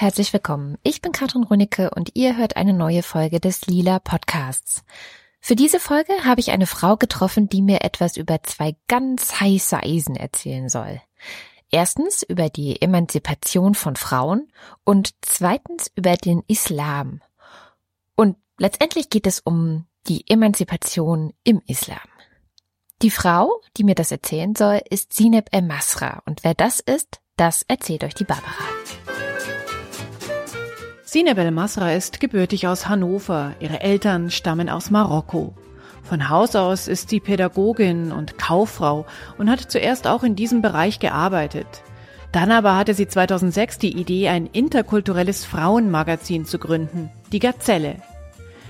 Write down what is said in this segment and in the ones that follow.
Herzlich willkommen. Ich bin Katrin Runicke und ihr hört eine neue Folge des Lila Podcasts. Für diese Folge habe ich eine Frau getroffen, die mir etwas über zwei ganz heiße Eisen erzählen soll. Erstens über die Emanzipation von Frauen und zweitens über den Islam. Und letztendlich geht es um die Emanzipation im Islam. Die Frau, die mir das erzählen soll, ist Sineb El-Masra. Und wer das ist, das erzählt euch die Barbara. Sineb El-Masra ist gebürtig aus Hannover. Ihre Eltern stammen aus Marokko. Von Haus aus ist sie Pädagogin und Kauffrau und hat zuerst auch in diesem Bereich gearbeitet. Dann aber hatte sie 2006 die Idee, ein interkulturelles Frauenmagazin zu gründen, die Gazelle.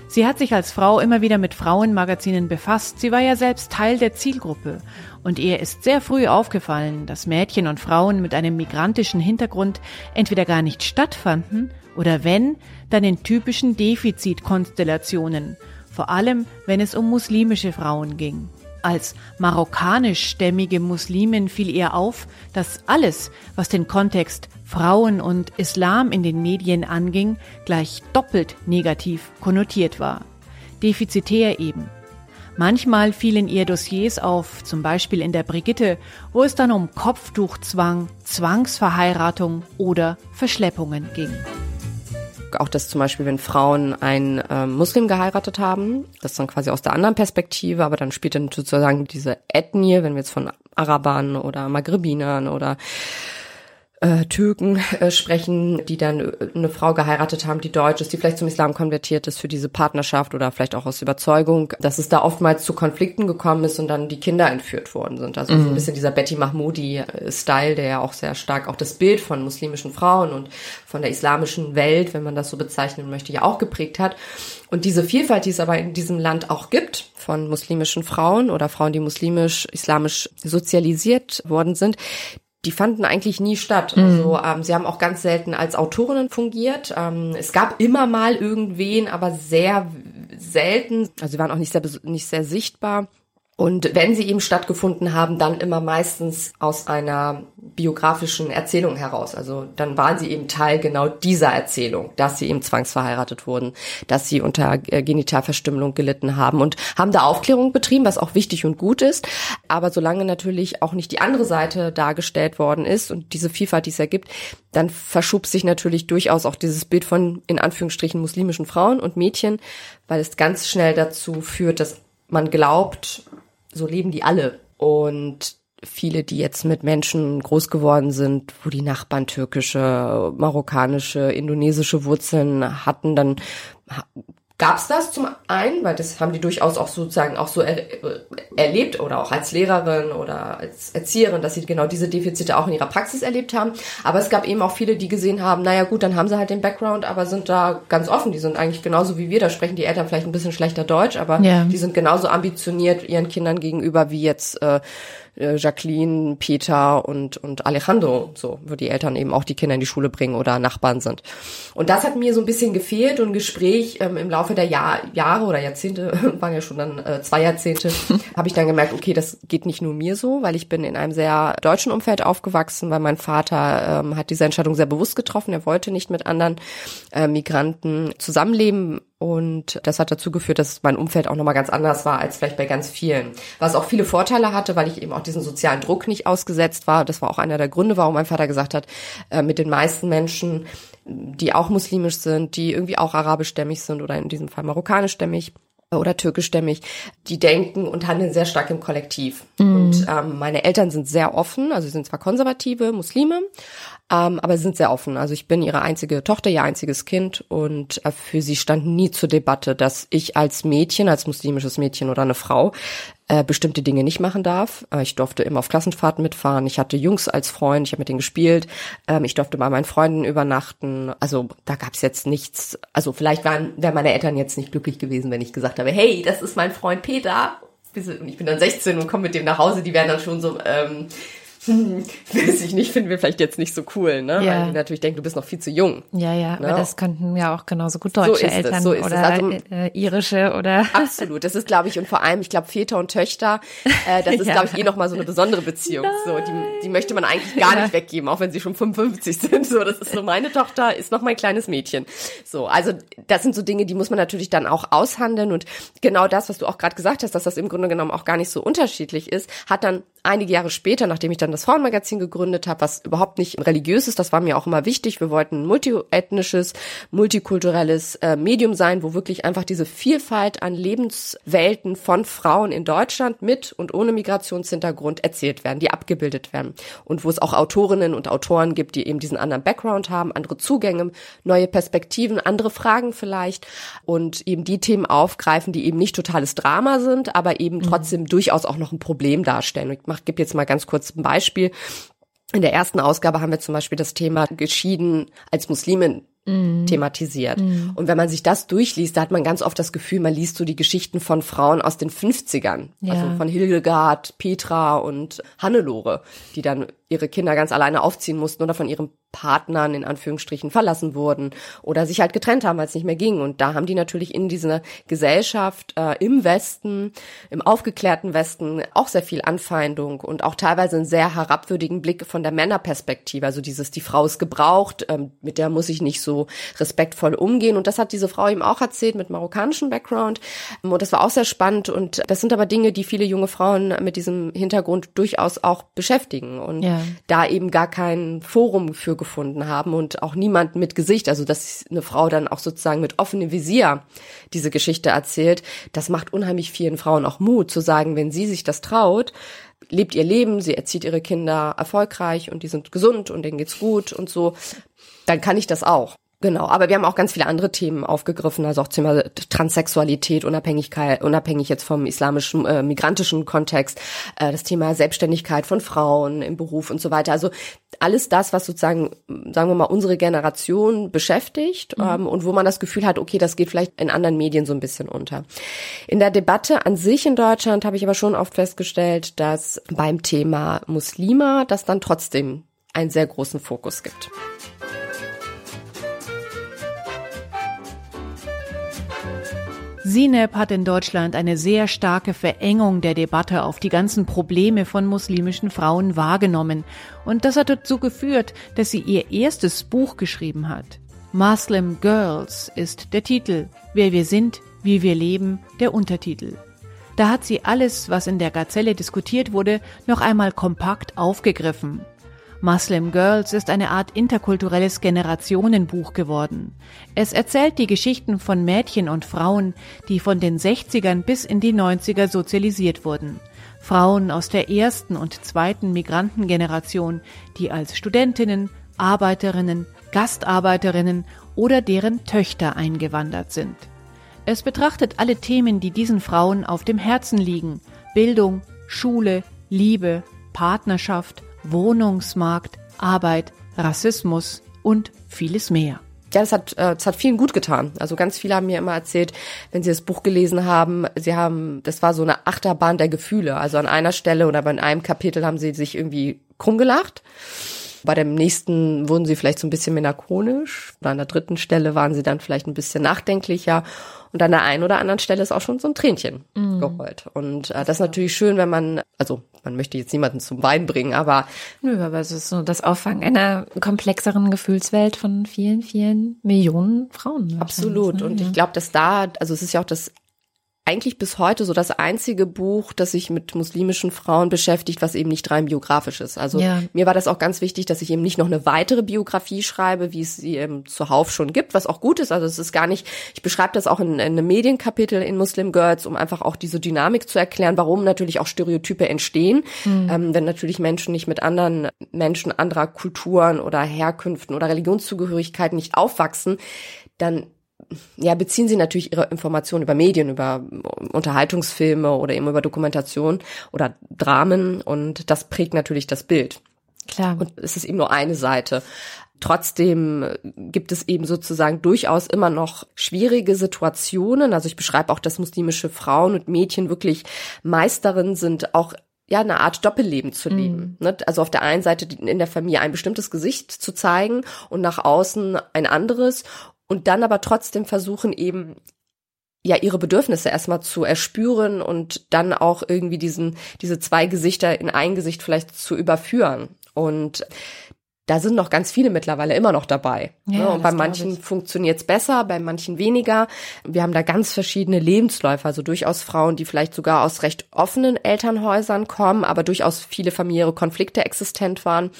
Sie hat sich als Frau immer wieder mit Frauenmagazinen befasst. Sie war ja selbst Teil der Zielgruppe. Und ihr ist sehr früh aufgefallen, dass Mädchen und Frauen mit einem migrantischen Hintergrund entweder gar nicht stattfanden oder wenn, dann in typischen Defizitkonstellationen. Vor allem, wenn es um muslimische Frauen ging. Als marokkanischstämmige Muslimin fiel ihr auf, dass alles, was den Kontext Frauen und Islam in den Medien anging, gleich doppelt negativ konnotiert war. Defizitär eben. Manchmal fielen ihr Dossiers auf, zum Beispiel in der Brigitte, wo es dann um Kopftuchzwang, Zwangsverheiratung oder Verschleppungen ging auch dass zum Beispiel, wenn Frauen einen ähm, Muslim geheiratet haben, das dann quasi aus der anderen Perspektive, aber dann spielt dann sozusagen diese Ethnie, wenn wir jetzt von Arabern oder Maghrebinern oder äh, Türken äh, sprechen, die dann äh, eine Frau geheiratet haben, die deutsch ist, die vielleicht zum Islam konvertiert ist für diese Partnerschaft oder vielleicht auch aus Überzeugung, dass es da oftmals zu Konflikten gekommen ist und dann die Kinder entführt worden sind. Also mhm. so ein bisschen dieser Betty Mahmoudi-Style, der ja auch sehr stark auch das Bild von muslimischen Frauen und von der islamischen Welt, wenn man das so bezeichnen möchte, ja auch geprägt hat. Und diese Vielfalt, die es aber in diesem Land auch gibt, von muslimischen Frauen oder Frauen, die muslimisch, islamisch sozialisiert worden sind, die fanden eigentlich nie statt. Mhm. Also ähm, sie haben auch ganz selten als Autorinnen fungiert. Ähm, es gab immer mal irgendwen, aber sehr selten. Also sie waren auch nicht sehr nicht sehr sichtbar. Und wenn sie eben stattgefunden haben, dann immer meistens aus einer biografischen Erzählung heraus. Also dann waren sie eben Teil genau dieser Erzählung, dass sie eben zwangsverheiratet wurden, dass sie unter äh, Genitalverstümmelung gelitten haben und haben da Aufklärung betrieben, was auch wichtig und gut ist. Aber solange natürlich auch nicht die andere Seite dargestellt worden ist und diese Vielfalt, die es ergibt, dann verschob sich natürlich durchaus auch dieses Bild von in Anführungsstrichen muslimischen Frauen und Mädchen, weil es ganz schnell dazu führt, dass man glaubt, so leben die alle. Und viele, die jetzt mit Menschen groß geworden sind, wo die Nachbarn türkische, marokkanische, indonesische Wurzeln hatten, dann Gab es das zum einen, weil das haben die durchaus auch sozusagen auch so er, erlebt oder auch als Lehrerin oder als Erzieherin, dass sie genau diese Defizite auch in ihrer Praxis erlebt haben. Aber es gab eben auch viele, die gesehen haben, naja gut, dann haben sie halt den Background, aber sind da ganz offen. Die sind eigentlich genauso wie wir. Da sprechen die Eltern vielleicht ein bisschen schlechter Deutsch, aber ja. die sind genauso ambitioniert ihren Kindern gegenüber wie jetzt äh, äh, Jacqueline, Peter und, und Alejandro, so, wo die Eltern eben auch die Kinder in die Schule bringen oder Nachbarn sind. Und das hat mir so ein bisschen gefehlt und Gespräch ähm, im Laufe der Jahr, Jahre oder Jahrzehnte, waren ja schon dann äh, zwei Jahrzehnte, habe ich dann gemerkt, okay, das geht nicht nur mir so, weil ich bin in einem sehr deutschen Umfeld aufgewachsen, weil mein Vater ähm, hat diese Entscheidung sehr bewusst getroffen. Er wollte nicht mit anderen äh, Migranten zusammenleben, und das hat dazu geführt, dass mein Umfeld auch nochmal ganz anders war als vielleicht bei ganz vielen. Was auch viele Vorteile hatte, weil ich eben auch diesen sozialen Druck nicht ausgesetzt war. Das war auch einer der Gründe, warum mein Vater gesagt hat, äh, mit den meisten Menschen, die auch muslimisch sind, die irgendwie auch arabischstämmig sind oder in diesem Fall marokkanischstämmig, oder türkischstämmig, die denken und handeln sehr stark im Kollektiv. Mhm. Und ähm, meine Eltern sind sehr offen, also sie sind zwar konservative Muslime, ähm, aber sind sehr offen. Also ich bin ihre einzige Tochter, ihr einziges Kind und äh, für sie stand nie zur Debatte, dass ich als Mädchen, als muslimisches Mädchen oder eine Frau äh, bestimmte Dinge nicht machen darf. Äh, ich durfte immer auf Klassenfahrten mitfahren. Ich hatte Jungs als Freund, ich habe mit denen gespielt. Ähm, ich durfte bei meinen Freunden übernachten. Also da gab's jetzt nichts. Also vielleicht waren wären meine Eltern jetzt nicht glücklich gewesen, wenn ich gesagt habe, hey, das ist mein Freund Peter. Ich bin dann 16 und komme mit dem nach Hause. Die wären dann schon so, ähm, hm, weiß ich nicht, finden wir vielleicht jetzt nicht so cool, ne? Ja. Weil die natürlich denken, du bist noch viel zu jung. Ja, ja, Ne? aber das könnten ja auch genauso gut deutsche ist es, Eltern so ist es. oder Also- äh, irische oder Absolut, das ist, glaube ich, und vor allem, ich glaube, Väter und Töchter, äh, das ist, Ja. glaube ich, eh nochmal so eine besondere Beziehung. So, die, die möchte man eigentlich gar Ja. nicht weggeben, auch wenn sie schon 55 sind. So, das ist so, meine Tochter ist noch mein kleines Mädchen. So, also das sind so Dinge, die muss man natürlich dann auch aushandeln. Und genau das, was du auch gerade gesagt hast, dass das im Grunde genommen auch gar nicht so unterschiedlich ist, hat dann einige Jahre später, nachdem ich dann das Frauenmagazin gegründet habe, was überhaupt nicht religiös ist, das war mir auch immer wichtig. Wir wollten ein multiethnisches, multikulturelles äh, Medium sein, wo wirklich einfach diese Vielfalt an Lebenswelten von Frauen in Deutschland mit und ohne Migrationshintergrund erzählt werden, die abgebildet werden. Und wo es auch Autorinnen und Autoren gibt, die eben diesen anderen Background haben, andere Zugänge, neue Perspektiven, andere Fragen vielleicht und eben die Themen aufgreifen, die eben nicht totales Drama sind, aber eben trotzdem durchaus auch noch ein Problem darstellen. Ich mach, gebe jetzt mal ganz kurz ein Beispiel. In der ersten Ausgabe haben wir zum Beispiel das Thema Geschieden als Muslimin thematisiert. Und wenn man sich das durchliest, da hat man ganz oft das Gefühl, man liest so die Geschichten von Frauen aus den 50ern. Ja. Also von Hildegard, Petra und Hannelore, die dann ihre Kinder ganz alleine aufziehen mussten oder von ihren Partnern in Anführungsstrichen verlassen wurden oder sich halt getrennt haben, weil es nicht mehr ging. Und da haben die natürlich in dieser Gesellschaft äh, im Westen, im aufgeklärten Westen auch sehr viel Anfeindung und auch teilweise einen sehr herabwürdigen Blick von der Männerperspektive. Also dieses, die Frau ist gebraucht, ähm, mit der muss ich nicht so respektvoll umgehen. Und das hat diese Frau eben auch erzählt mit marokkanischem Background. Und das war auch sehr spannend. Und das sind aber Dinge, die viele junge Frauen mit diesem Hintergrund durchaus auch beschäftigen. Und Ja. Da eben gar kein Forum für gefunden haben und auch niemand mit Gesicht, also dass eine Frau dann auch sozusagen mit offenem Visier diese Geschichte erzählt, das macht unheimlich vielen Frauen auch Mut zu sagen, wenn sie sich das traut, lebt ihr Leben, sie erzieht ihre Kinder erfolgreich und die sind gesund und denen geht's gut und so, dann kann ich das auch. Genau, aber wir haben auch ganz viele andere Themen aufgegriffen, also auch Thema Transsexualität, Unabhängigkeit, unabhängig jetzt vom islamischen, äh, migrantischen Kontext, äh, das Thema Selbstständigkeit von Frauen im Beruf und so weiter. Also alles das, was sozusagen, sagen wir mal, unsere Generation beschäftigt ähm, und wo man das Gefühl hat, okay, das geht vielleicht in anderen Medien so ein bisschen unter. In der Debatte an sich in Deutschland habe ich aber schon oft festgestellt, dass beim Thema Muslima das dann trotzdem einen sehr großen Fokus gibt. Sineb hat in Deutschland eine sehr starke Verengung der Debatte auf die ganzen Probleme von muslimischen Frauen wahrgenommen und das hat dazu geführt, dass sie ihr erstes Buch geschrieben hat. Muslim Girls ist der Titel, Wer wir sind, wie wir leben, der Untertitel. Da hat sie alles, was in der Gazelle diskutiert wurde, noch einmal kompakt aufgegriffen. Muslim Girls ist eine Art interkulturelles Generationenbuch geworden. Es erzählt die Geschichten von Mädchen und Frauen, die von den 60ern bis in die 90er sozialisiert wurden. Frauen aus der ersten und zweiten Migrantengeneration, die als Studentinnen, Arbeiterinnen, Gastarbeiterinnen oder deren Töchter eingewandert sind. Es betrachtet alle Themen, die diesen Frauen auf dem Herzen liegen. Bildung, Schule, Liebe, Partnerschaft, Wohnungsmarkt, Arbeit, Rassismus und vieles mehr. Ja, das hat, äh, das hat vielen gut getan. Also ganz viele haben mir immer erzählt, wenn sie das Buch gelesen haben, sie haben, das war so eine Achterbahn der Gefühle. Also an einer Stelle oder bei einem Kapitel haben sie sich irgendwie krumm gelacht. Bei dem nächsten wurden sie vielleicht so ein bisschen melancholisch. Oder an der dritten Stelle waren sie dann vielleicht ein bisschen nachdenklicher. Und an der einen oder anderen Stelle ist auch schon so ein Tränchen gerollt. Und äh, das ist natürlich schön, wenn man, also man möchte jetzt niemanden zum Wein bringen, aber Nö, aber es ist so das Auffangen einer komplexeren Gefühlswelt von vielen, vielen Millionen Frauen. Absolut. ne? Und ich glaube, dass da, also es ist ja auch das eigentlich bis heute so das einzige Buch, das sich mit muslimischen Frauen beschäftigt, was eben nicht rein biografisch ist. Also Ja. mir war das auch ganz wichtig, dass ich eben nicht noch eine weitere Biografie schreibe, wie es sie eben zuhauf schon gibt, was auch gut ist. Also es ist gar nicht, ich beschreibe das auch in, in einem Medienkapitel in Muslim Girls, um einfach auch diese Dynamik zu erklären, warum natürlich auch Stereotype entstehen, ähm, wenn natürlich Menschen nicht mit anderen Menschen anderer Kulturen oder Herkünften oder Religionszugehörigkeiten nicht aufwachsen, dann ja, beziehen sie natürlich ihre Informationen über Medien, über Unterhaltungsfilme oder eben über Dokumentation oder Dramen und das prägt natürlich das Bild. Klar. Und es ist eben nur eine Seite. Trotzdem gibt es eben sozusagen durchaus immer noch schwierige Situationen. Also ich beschreibe auch, dass muslimische Frauen und Mädchen wirklich Meisterinnen sind, auch ja eine Art Doppelleben zu leben. Mhm. Also auf der einen Seite in der Familie ein bestimmtes Gesicht zu zeigen und nach außen ein anderes und dann aber trotzdem versuchen eben ja ihre Bedürfnisse erstmal zu erspüren und dann auch irgendwie diesen diese zwei Gesichter in ein Gesicht vielleicht zu überführen. Und da sind noch ganz viele mittlerweile immer noch dabei. Ja, ne? Und bei manchen funktioniert es besser, bei manchen weniger. Wir haben da ganz verschiedene Lebensläufe, also durchaus Frauen, die vielleicht sogar aus recht offenen Elternhäusern kommen, aber durchaus viele familiäre Konflikte existent waren.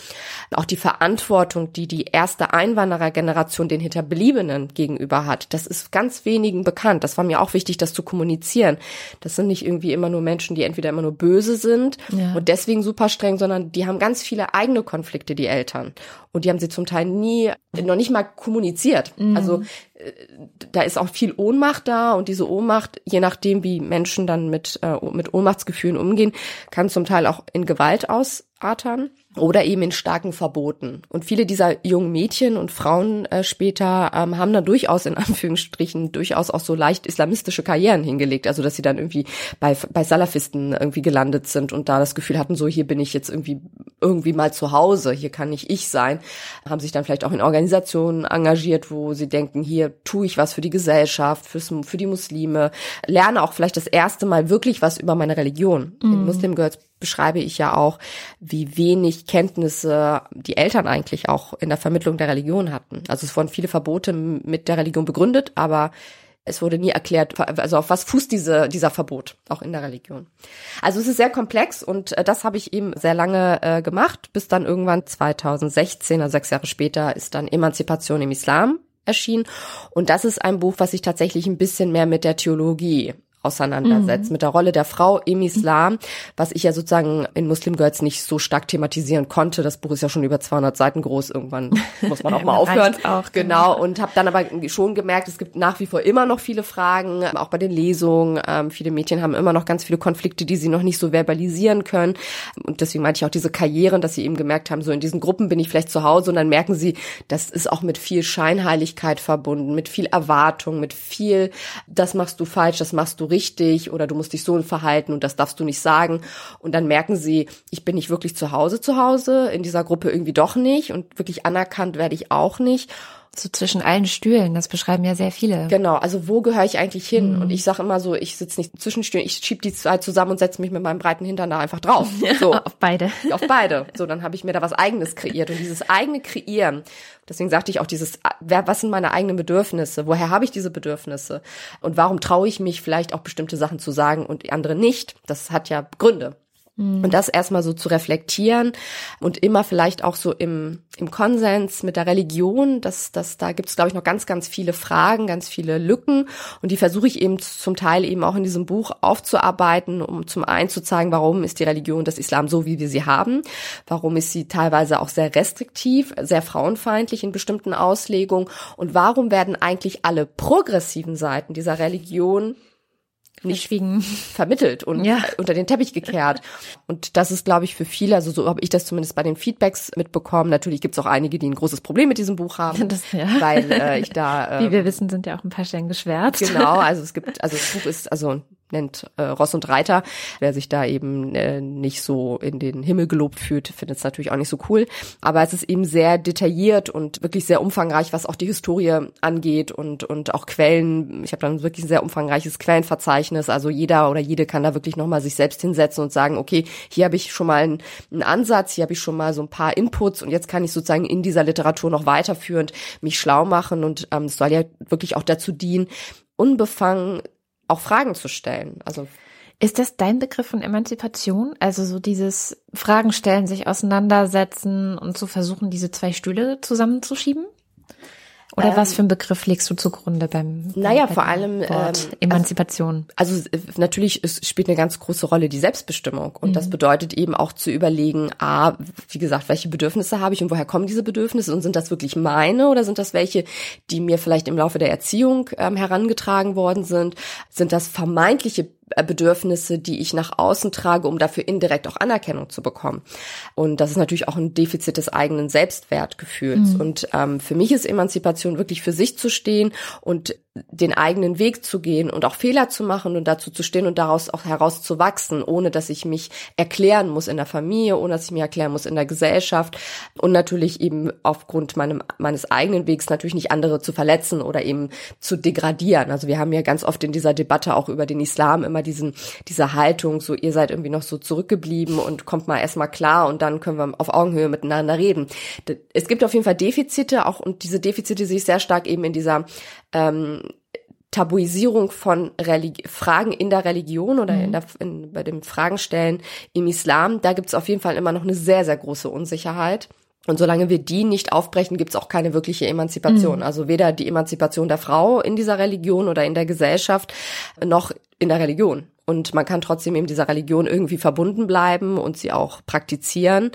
Auch die Verantwortung, die die erste Einwanderergeneration den Hinterbliebenen gegenüber hat, das ist ganz wenigen bekannt. Das war mir auch wichtig, das zu kommunizieren. Das sind nicht irgendwie immer nur Menschen, die entweder immer nur böse sind ja. und deswegen super streng, sondern die haben ganz viele eigene Konflikte, die Eltern. Und die haben sie zum Teil nie, noch nicht mal kommuniziert. Mhm. Also äh, da ist auch viel Ohnmacht da und diese Ohnmacht, je nachdem, wie Menschen dann mit, äh, mit Ohnmachtsgefühlen umgehen, kann zum Teil auch in Gewalt ausartern oder eben in starken Verboten. Und viele dieser jungen Mädchen und Frauen äh, später ähm, haben dann durchaus in Anführungsstrichen durchaus auch so leicht islamistische Karrieren hingelegt, also dass sie dann irgendwie bei bei Salafisten irgendwie gelandet sind und da das Gefühl hatten, so hier bin ich jetzt irgendwie irgendwie mal zu Hause, hier kann nicht ich sein, haben sich dann vielleicht auch in Organisationen engagiert, wo sie denken, hier tue ich was für die Gesellschaft, fürs, für die Muslime, lerne auch vielleicht das erste Mal wirklich was über meine Religion. Mhm. In Muslim Girls beschreibe ich ja auch, wie wenig Kenntnisse die Eltern eigentlich auch in der Vermittlung der Religion hatten. Also es wurden viele Verbote mit der Religion begründet, aber es wurde nie erklärt, also auf was fußt diese, dieser Verbot, auch in der Religion. Also es ist sehr komplex und äh, das habe ich eben sehr lange äh, gemacht, bis dann irgendwann 2016, also sechs Jahre später, ist dann Emanzipation im Islam erschienen. Und das ist ein Buch, was sich tatsächlich ein bisschen mehr mit der Theologie auseinandersetzt, mhm. mit der Rolle der Frau im Islam, was ich ja sozusagen in Muslim Girls nicht so stark thematisieren konnte. Das Buch ist ja schon über 200 Seiten groß, irgendwann muss man auch mal aufhören. Auch, genau, und habe dann aber schon gemerkt, es gibt nach wie vor immer noch viele Fragen, auch bei den Lesungen. Ähm, viele Mädchen haben immer noch ganz viele Konflikte, die sie noch nicht so verbalisieren können. Und deswegen meinte ich auch diese Karrieren, dass sie eben gemerkt haben, so in diesen Gruppen bin ich vielleicht zu Hause und dann merken sie, das ist auch mit viel Scheinheiligkeit verbunden, mit viel Erwartung, mit viel, das machst du falsch, das machst du richtig oder du musst dich so verhalten und das darfst du nicht sagen. Und dann merken sie, ich bin nicht wirklich zu Hause zu Hause, in dieser Gruppe irgendwie doch nicht und wirklich anerkannt werde ich auch nicht. So zwischen allen Stühlen, das beschreiben ja sehr viele. Genau, also wo gehöre ich eigentlich hin? Mhm. Und ich sage immer so, ich sitze nicht zwischen Stühlen, ich schieb die zwei zusammen und setze mich mit meinem breiten Hintern da einfach drauf. So. auf beide. Auf beide. So, dann habe ich mir da was eigenes kreiert. Und dieses eigene Kreieren, deswegen sagte ich auch dieses, wer, was sind meine eigenen Bedürfnisse? Woher habe ich diese Bedürfnisse? Und warum traue ich mich vielleicht auch bestimmte Sachen zu sagen und andere nicht? Das hat ja Gründe. Mhm. Und das erstmal so zu reflektieren und immer vielleicht auch so im, im Konsens mit der Religion, dass, dass da gibt es, glaube ich, noch ganz, ganz viele Fragen, ganz viele Lücken. Und die versuche ich eben zum Teil eben auch in diesem Buch aufzuarbeiten, um zum einen zu zeigen, warum ist die Religion des Islam so, wie wir sie haben, warum ist sie teilweise auch sehr restriktiv, sehr frauenfeindlich in bestimmten Auslegungen und warum werden eigentlich alle progressiven Seiten dieser Religion nicht Verschwiegen. vermittelt und ja. unter den Teppich gekehrt. Und das ist, glaube ich, für viele, also so habe ich das zumindest bei den Feedbacks mitbekommen. Natürlich gibt es auch einige, die ein großes Problem mit diesem Buch haben, das, ja. weil äh, ich da. Äh, Wie wir wissen, sind ja auch ein paar Stellen geschwärzt. Genau, also es gibt, also das Buch ist, also nennt äh, Ross und Reiter. Wer sich da eben äh, nicht so in den Himmel gelobt fühlt, findet es natürlich auch nicht so cool. Aber es ist eben sehr detailliert und wirklich sehr umfangreich, was auch die Historie angeht und und auch Quellen. Ich habe dann wirklich ein sehr umfangreiches Quellenverzeichnis. Also jeder oder jede kann da wirklich nochmal sich selbst hinsetzen und sagen, okay, hier habe ich schon mal einen, einen Ansatz, hier habe ich schon mal so ein paar Inputs und jetzt kann ich sozusagen in dieser Literatur noch weiterführend mich schlau machen und ähm, es soll ja wirklich auch dazu dienen, unbefangen auch Fragen zu stellen. Also ist das dein Begriff von Emanzipation? Also so dieses Fragen stellen, sich auseinandersetzen und zu versuchen, diese zwei Stühle zusammenzuschieben? Oder ähm, was für einen Begriff legst du zugrunde beim, naja, bei vor allem Wort ähm, Emanzipation? Also, also natürlich es spielt eine ganz große Rolle die Selbstbestimmung und mhm. das bedeutet eben auch zu überlegen, a, wie gesagt, welche Bedürfnisse habe ich und woher kommen diese Bedürfnisse und sind das wirklich meine oder sind das welche, die mir vielleicht im Laufe der Erziehung ähm, herangetragen worden sind? Sind das vermeintliche äh, Bedürfnisse, die ich nach außen trage, um dafür indirekt auch Anerkennung zu bekommen. Und das ist natürlich auch ein Defizit des eigenen Selbstwertgefühls. Mhm. Und ähm, für mich ist Emanzipation wirklich für sich zu stehen und den eigenen Weg zu gehen und auch Fehler zu machen und dazu zu stehen und daraus auch herauszuwachsen, ohne dass ich mich erklären muss in der Familie, ohne dass ich mich erklären muss in der Gesellschaft und natürlich eben aufgrund meinem, meines eigenen Wegs natürlich nicht andere zu verletzen oder eben zu degradieren. Also wir haben ja ganz oft in dieser Debatte auch über den Islam immer diesen, diese Haltung, so ihr seid irgendwie noch so zurückgeblieben und kommt mal erstmal klar und dann können wir auf Augenhöhe miteinander reden. Es gibt auf jeden Fall Defizite auch und diese Defizite sehe ich sehr stark eben in dieser ähm, Tabuisierung von Religi Fragen in der Religion oder mhm. in der, in, bei dem Fragenstellen im Islam, da gibt es auf jeden Fall immer noch eine sehr, sehr große Unsicherheit. Und solange wir die nicht aufbrechen, gibt es auch keine wirkliche Emanzipation. Mhm. Also weder die Emanzipation der Frau in dieser Religion oder in der Gesellschaft noch in der Religion. Und man kann trotzdem eben dieser Religion irgendwie verbunden bleiben und sie auch praktizieren.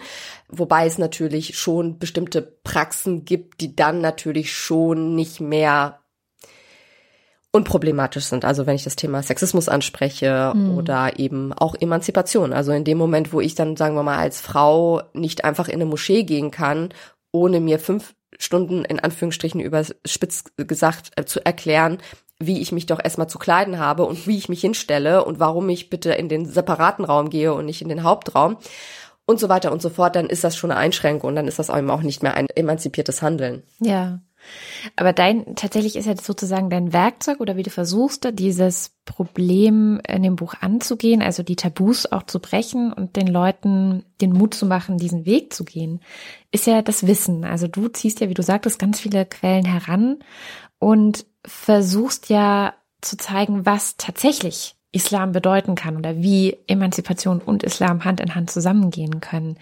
Wobei es natürlich schon bestimmte Praxen gibt, die dann natürlich schon nicht mehr unproblematisch sind. Also wenn ich das Thema Sexismus anspreche mhm. oder eben auch Emanzipation. Also in dem Moment, wo ich dann, sagen wir mal, als Frau nicht einfach in eine Moschee gehen kann, ohne mir fünf Stunden in Anführungsstrichen überspitzt gesagt äh, zu erklären, wie ich mich doch erstmal zu kleiden habe und wie ich mich hinstelle und warum ich bitte in den separaten Raum gehe und nicht in den Hauptraum und so weiter und so fort, dann ist das schon eine Einschränkung und dann ist das eben auch nicht mehr ein emanzipiertes Handeln. Ja. Aber dein, tatsächlich ist ja sozusagen dein Werkzeug oder wie du versuchst, dieses Problem in dem Buch anzugehen, also die Tabus auch zu brechen und den Leuten den Mut zu machen, diesen Weg zu gehen, ist ja das Wissen. Also du ziehst ja, wie du sagtest, ganz viele Quellen heran und versuchst ja zu zeigen, was tatsächlich Islam bedeuten kann oder wie Emanzipation und Islam Hand in Hand zusammengehen können.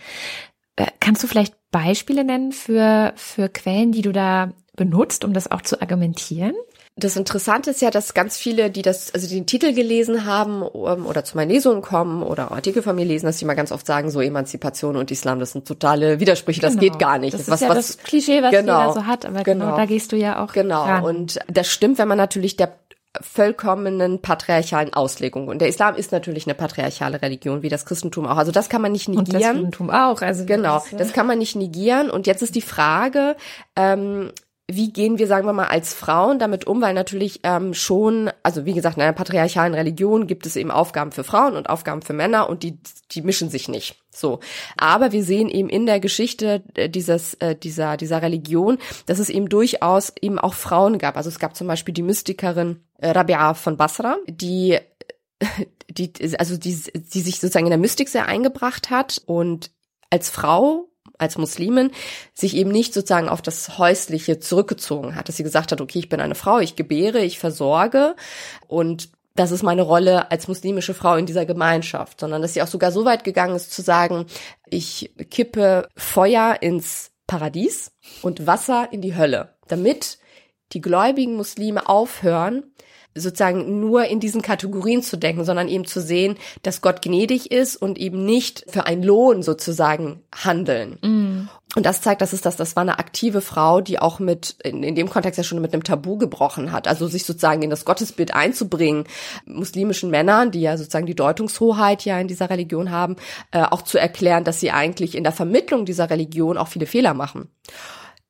Äh, kannst du vielleicht Beispiele nennen für, für Quellen, die du da benutzt, um das auch zu argumentieren? Das Interessante ist ja, dass ganz viele, die das, also den Titel gelesen haben ähm, oder zu meinen Lesungen kommen oder Artikel von mir lesen, dass die mal ganz oft sagen, so Emanzipation und Islam, das sind totale Widersprüche, das genau. geht gar nicht. Das ist was, ja was, das Klischee, was genau, jeder so hat, aber genau, genau da gehst du ja auch Genau, ran. und das stimmt, wenn man natürlich der vollkommenen patriarchalen Auslegung. Und der Islam ist natürlich eine patriarchale Religion, wie das Christentum auch. Also das kann man nicht negieren. Und das Christentum auch. Also genau, das, das kann man nicht negieren. Und jetzt ist die Frage, ähm, wie gehen wir, sagen wir mal, als Frauen damit um, weil natürlich ähm, schon, also wie gesagt, in einer patriarchalen Religion gibt es eben Aufgaben für Frauen und Aufgaben für Männer und die, die mischen sich nicht. So. Aber wir sehen eben in der Geschichte äh, dieses, äh, dieser, dieser Religion, dass es eben durchaus eben auch Frauen gab. Also es gab zum Beispiel die Mystikerin äh, Rabia von Basra, die die, also die, die sich sozusagen in der Mystik sehr eingebracht hat und als Frau als Muslimin sich eben nicht sozusagen auf das Häusliche zurückgezogen hat, dass sie gesagt hat, okay, ich bin eine Frau, ich gebäre, ich versorge und das ist meine Rolle als muslimische Frau in dieser Gemeinschaft, sondern dass sie auch sogar so weit gegangen ist zu sagen, ich kippe Feuer ins Paradies und Wasser in die Hölle, damit die gläubigen Muslime aufhören, sozusagen nur in diesen Kategorien zu denken, sondern eben zu sehen, dass Gott gnädig ist und eben nicht für einen Lohn sozusagen handeln. Mm. Und das zeigt, dass es das, das war eine aktive Frau, die auch mit, in, in dem Kontext ja schon mit einem Tabu gebrochen hat. Also sich sozusagen in das Gottesbild einzubringen, muslimischen Männern, die ja sozusagen die Deutungshoheit ja in dieser Religion haben, äh, auch zu erklären, dass sie eigentlich in der Vermittlung dieser Religion auch viele Fehler machen.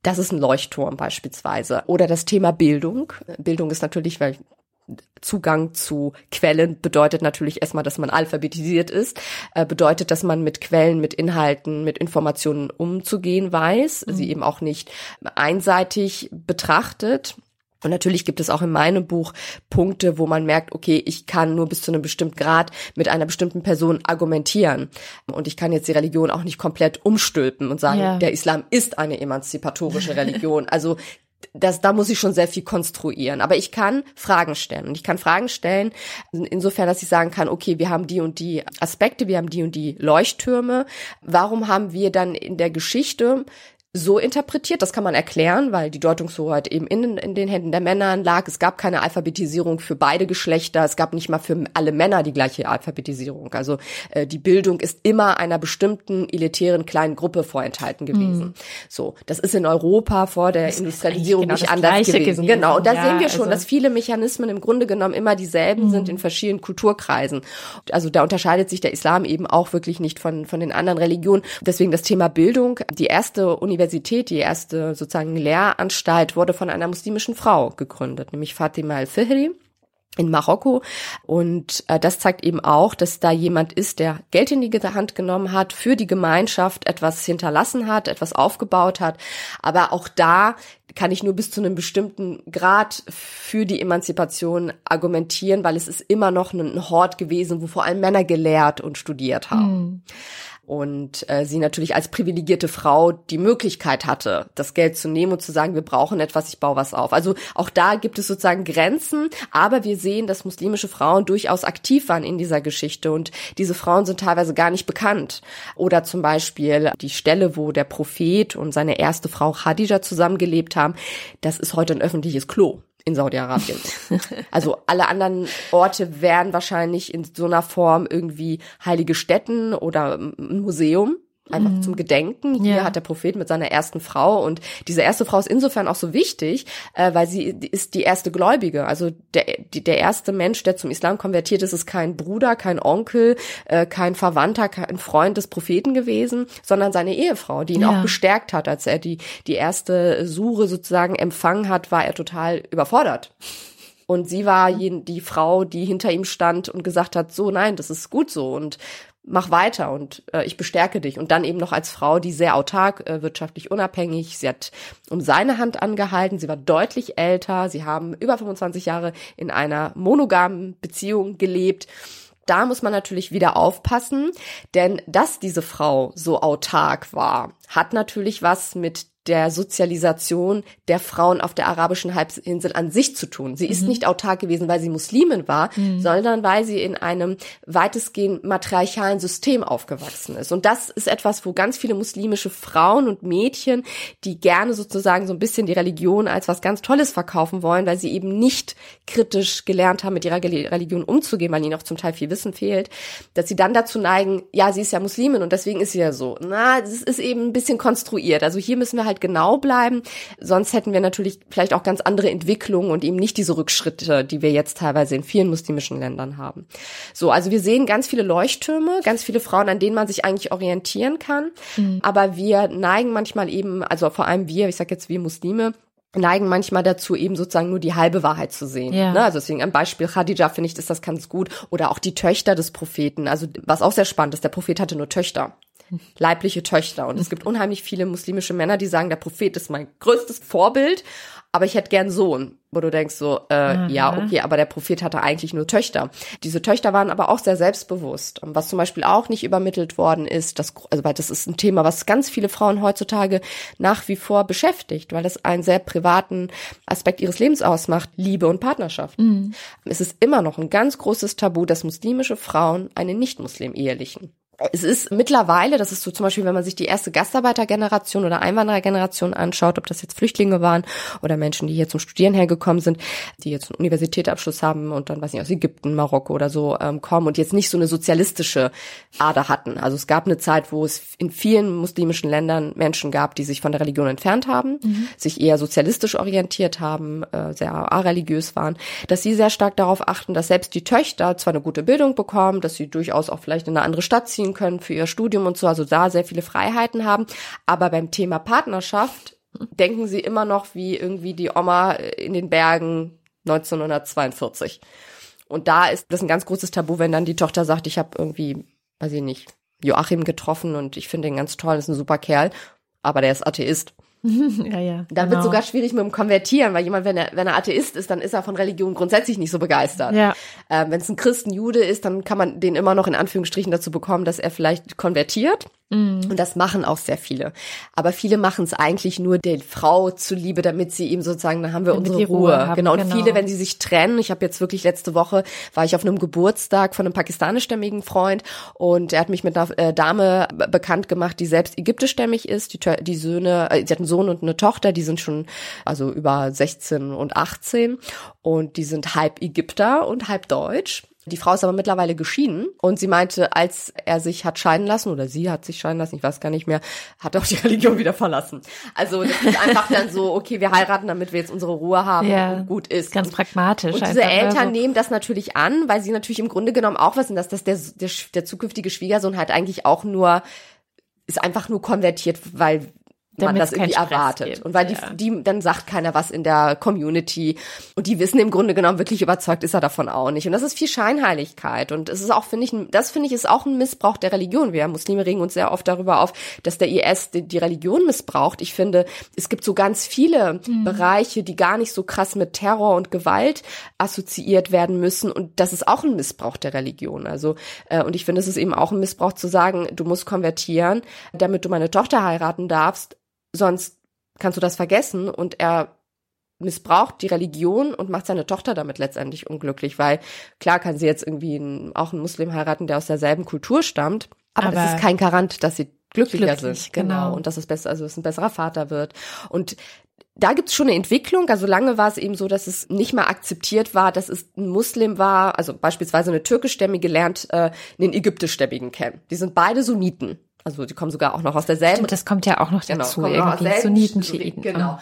Das ist ein Leuchtturm beispielsweise. Oder das Thema Bildung. Bildung ist natürlich, weil Zugang zu Quellen bedeutet natürlich erstmal, dass man alphabetisiert ist, äh, bedeutet, dass man mit Quellen, mit Inhalten, mit Informationen umzugehen weiß, mhm. sie eben auch nicht einseitig betrachtet. Und natürlich gibt es auch in meinem Buch Punkte, wo man merkt, okay, ich kann nur bis zu einem bestimmten Grad mit einer bestimmten Person argumentieren. Und ich kann jetzt die Religion auch nicht komplett umstülpen und sagen, ja. der Islam ist eine emanzipatorische Religion. Also das, da muss ich schon sehr viel konstruieren. Aber ich kann Fragen stellen. Und ich kann Fragen stellen, insofern, dass ich sagen kann, okay, wir haben die und die Aspekte, wir haben die und die Leuchttürme. Warum haben wir dann in der Geschichte so interpretiert. Das kann man erklären, weil die Deutungshoheit eben in, in den Händen der Männer lag. Es gab keine Alphabetisierung für beide Geschlechter. Es gab nicht mal für alle Männer die gleiche Alphabetisierung. Also äh, die Bildung ist immer einer bestimmten elitären kleinen Gruppe vorenthalten gewesen. Mhm. So, das ist in Europa vor der das Industrialisierung genau nicht anders gewesen. gewesen. Genau, und da ja, sehen wir schon, also dass viele Mechanismen im Grunde genommen immer dieselben mhm. sind in verschiedenen Kulturkreisen. Also da unterscheidet sich der Islam eben auch wirklich nicht von von den anderen Religionen. Deswegen das Thema Bildung. Die erste Universität Universität, die erste sozusagen Lehranstalt, wurde von einer muslimischen Frau gegründet, nämlich Fatima al-Fihri in Marokko. Und äh, das zeigt eben auch, dass da jemand ist, der Geld in die Hand genommen hat, für die Gemeinschaft etwas hinterlassen hat, etwas aufgebaut hat. Aber auch da kann ich nur bis zu einem bestimmten Grad für die Emanzipation argumentieren, weil es ist immer noch ein Hort gewesen, wo vor allem Männer gelehrt und studiert haben. Mhm und äh, sie natürlich als privilegierte Frau die Möglichkeit hatte, das Geld zu nehmen und zu sagen, wir brauchen etwas, ich baue was auf. Also auch da gibt es sozusagen Grenzen, aber wir sehen, dass muslimische Frauen durchaus aktiv waren in dieser Geschichte und diese Frauen sind teilweise gar nicht bekannt. Oder zum Beispiel die Stelle, wo der Prophet und seine erste Frau Khadija zusammengelebt haben, das ist heute ein öffentliches Klo in Saudi-Arabien. also alle anderen Orte wären wahrscheinlich in so einer Form irgendwie heilige Stätten oder ein Museum einfach mhm. zum Gedenken. Hier ja. hat der Prophet mit seiner ersten Frau und diese erste Frau ist insofern auch so wichtig, äh, weil sie ist die erste Gläubige. Also der, die, der erste Mensch, der zum Islam konvertiert ist, ist kein Bruder, kein Onkel, äh, kein Verwandter, kein Freund des Propheten gewesen, sondern seine Ehefrau, die ihn ja. auch bestärkt hat, als er die die erste Sure sozusagen empfangen hat, war er total überfordert. Und sie war die Frau, die hinter ihm stand und gesagt hat, so nein, das ist gut so und mach weiter und äh, ich bestärke dich. Und dann eben noch als Frau, die sehr autark, äh, wirtschaftlich unabhängig. Sie hat um seine Hand angehalten. Sie war deutlich älter. Sie haben über 25 Jahre in einer monogamen Beziehung gelebt. Da muss man natürlich wieder aufpassen, denn dass diese Frau so autark war, hat natürlich was mit der Sozialisation der Frauen auf der arabischen Halbinsel an sich zu tun. Sie ist mhm. nicht autark gewesen, weil sie Muslimin war, mhm. sondern weil sie in einem weitestgehend matriarchalen System aufgewachsen ist. Und das ist etwas, wo ganz viele muslimische Frauen und Mädchen, die gerne sozusagen so ein bisschen die Religion als was ganz Tolles verkaufen wollen, weil sie eben nicht kritisch gelernt haben, mit ihrer Religion umzugehen, weil ihnen auch zum Teil viel Wissen fehlt, dass sie dann dazu neigen, ja, sie ist ja Muslimin und deswegen ist sie ja so. Na, das ist eben ein bisschen konstruiert. Also hier müssen wir halt halt genau bleiben. Sonst hätten wir natürlich vielleicht auch ganz andere Entwicklungen und eben nicht diese Rückschritte, die wir jetzt teilweise in vielen muslimischen Ländern haben. So, also wir sehen ganz viele Leuchttürme, ganz viele Frauen, an denen man sich eigentlich orientieren kann. Mhm. Aber wir neigen manchmal eben, also vor allem wir, ich sage jetzt wir Muslime, neigen manchmal dazu, eben sozusagen nur die halbe Wahrheit zu sehen. Ja. Ne? Also deswegen ein Beispiel Khadija finde ich, ist das ganz gut. Oder auch die Töchter des Propheten. Also was auch sehr spannend ist, der Prophet hatte nur Töchter leibliche Töchter. Und es gibt unheimlich viele muslimische Männer, die sagen, der Prophet ist mein größtes Vorbild, aber ich hätte gern Sohn. Wo du denkst so, äh, mhm. ja, okay, aber der Prophet hatte eigentlich nur Töchter. Diese Töchter waren aber auch sehr selbstbewusst. Was zum Beispiel auch nicht übermittelt worden ist, das, also weil das ist ein Thema, was ganz viele Frauen heutzutage nach wie vor beschäftigt, weil das einen sehr privaten Aspekt ihres Lebens ausmacht, Liebe und Partnerschaft. Mhm. Es ist immer noch ein ganz großes Tabu, dass muslimische Frauen einen Nicht-Muslim ehelichen es ist mittlerweile, das ist so zum Beispiel, wenn man sich die erste Gastarbeitergeneration oder Einwanderergeneration anschaut, ob das jetzt Flüchtlinge waren oder Menschen, die hier zum Studieren hergekommen sind, die jetzt einen Universitätsabschluss haben und dann, weiß nicht, aus Ägypten, Marokko oder so ähm, kommen und jetzt nicht so eine sozialistische Ader hatten. Also es gab eine Zeit, wo es in vielen muslimischen Ländern Menschen gab, die sich von der Religion entfernt haben, mhm. sich eher sozialistisch orientiert haben, äh, sehr areligiös waren, dass sie sehr stark darauf achten, dass selbst die Töchter zwar eine gute Bildung bekommen, dass sie durchaus auch vielleicht in eine andere Stadt ziehen ziehen können für ihr Studium und so, also da sehr viele Freiheiten haben. Aber beim Thema Partnerschaft denken sie immer noch wie irgendwie die Oma in den Bergen 1942. Und da ist das ein ganz großes Tabu, wenn dann die Tochter sagt, ich habe irgendwie, weiß ich nicht, Joachim getroffen und ich finde ihn ganz toll, ist ein super Kerl, aber der ist Atheist. ja, ja. Da genau. wird sogar schwierig mit dem Konvertieren, weil jemand, wenn er, wenn er Atheist ist, dann ist er von Religion grundsätzlich nicht so begeistert. Ja. Ähm, wenn es ein Christen, Jude ist, dann kann man den immer noch in Anführungsstrichen dazu bekommen, dass er vielleicht konvertiert. Mhm. Und das machen auch sehr viele. Aber viele machen es eigentlich nur der Frau zuliebe, damit sie ihm sozusagen, dann haben wir damit unsere Ruhe. Ruhe haben, genau. Und genau. viele, wenn sie sich trennen, ich habe jetzt wirklich letzte Woche, war ich auf einem Geburtstag von einem pakistanischstämmigen Freund und er hat mich mit einer äh, Dame bekannt gemacht, die selbst ägyptischstämmig ist. Die, die Söhne, äh, sie hat einen Sohn und eine Tochter, die sind schon also über 16 und 18 und die sind halb Ägypter und halb Deutsch. Die Frau ist aber mittlerweile geschieden und sie meinte, als er sich hat scheiden lassen oder sie hat sich scheiden lassen, ich weiß gar nicht mehr, hat auch die Religion wieder verlassen. Also das ist einfach dann so, okay, wir heiraten, damit wir jetzt unsere Ruhe haben ja, und gut ist. Ganz pragmatisch. Und diese ne? Eltern also. nehmen das natürlich an, weil sie natürlich im Grunde genommen auch wissen, dass das der, der, der zukünftige Schwiegersohn halt eigentlich auch nur ist einfach nur konvertiert, weil man das irgendwie erwartet. Gibt. Und weil ja. die, die, dann sagt keiner was in der Community. Und die wissen im Grunde genommen, wirklich überzeugt ist er davon auch nicht. Und das ist viel Scheinheiligkeit. Und es ist auch, finde ich, das finde ich ist auch ein Missbrauch der Religion. Wir Muslime regen uns sehr oft darüber auf, dass der IS die, die Religion missbraucht. Ich finde, es gibt so ganz viele mhm. Bereiche, die gar nicht so krass mit Terror und Gewalt assoziiert werden müssen. Und das ist auch ein Missbrauch der Religion. Also, äh, und ich finde, es ist eben auch ein Missbrauch zu sagen, du musst konvertieren, damit du meine Tochter heiraten darfst sonst kannst du das vergessen und er missbraucht die Religion und macht seine Tochter damit letztendlich unglücklich, weil klar kann sie jetzt irgendwie einen, auch einen Muslim heiraten, der aus derselben Kultur stammt, aber, aber das ist kein Garant, dass sie glücklicher glücklich, sind. Genau. genau. Und dass es besser, also es ein besserer Vater wird. Und da gibt's schon eine Entwicklung. Also lange war es eben so, dass es nicht mal akzeptiert war, dass es ein Muslim war, also beispielsweise eine türkischstämmige lernt äh, einen ägyptischstämmigen kennen. Die sind beide Sunniten. Also die kommen sogar auch noch aus derselben. Stimmt, das kommt ja auch noch genau, dazu. Genau, irgendwie Sunniten, Schiiten. Genau.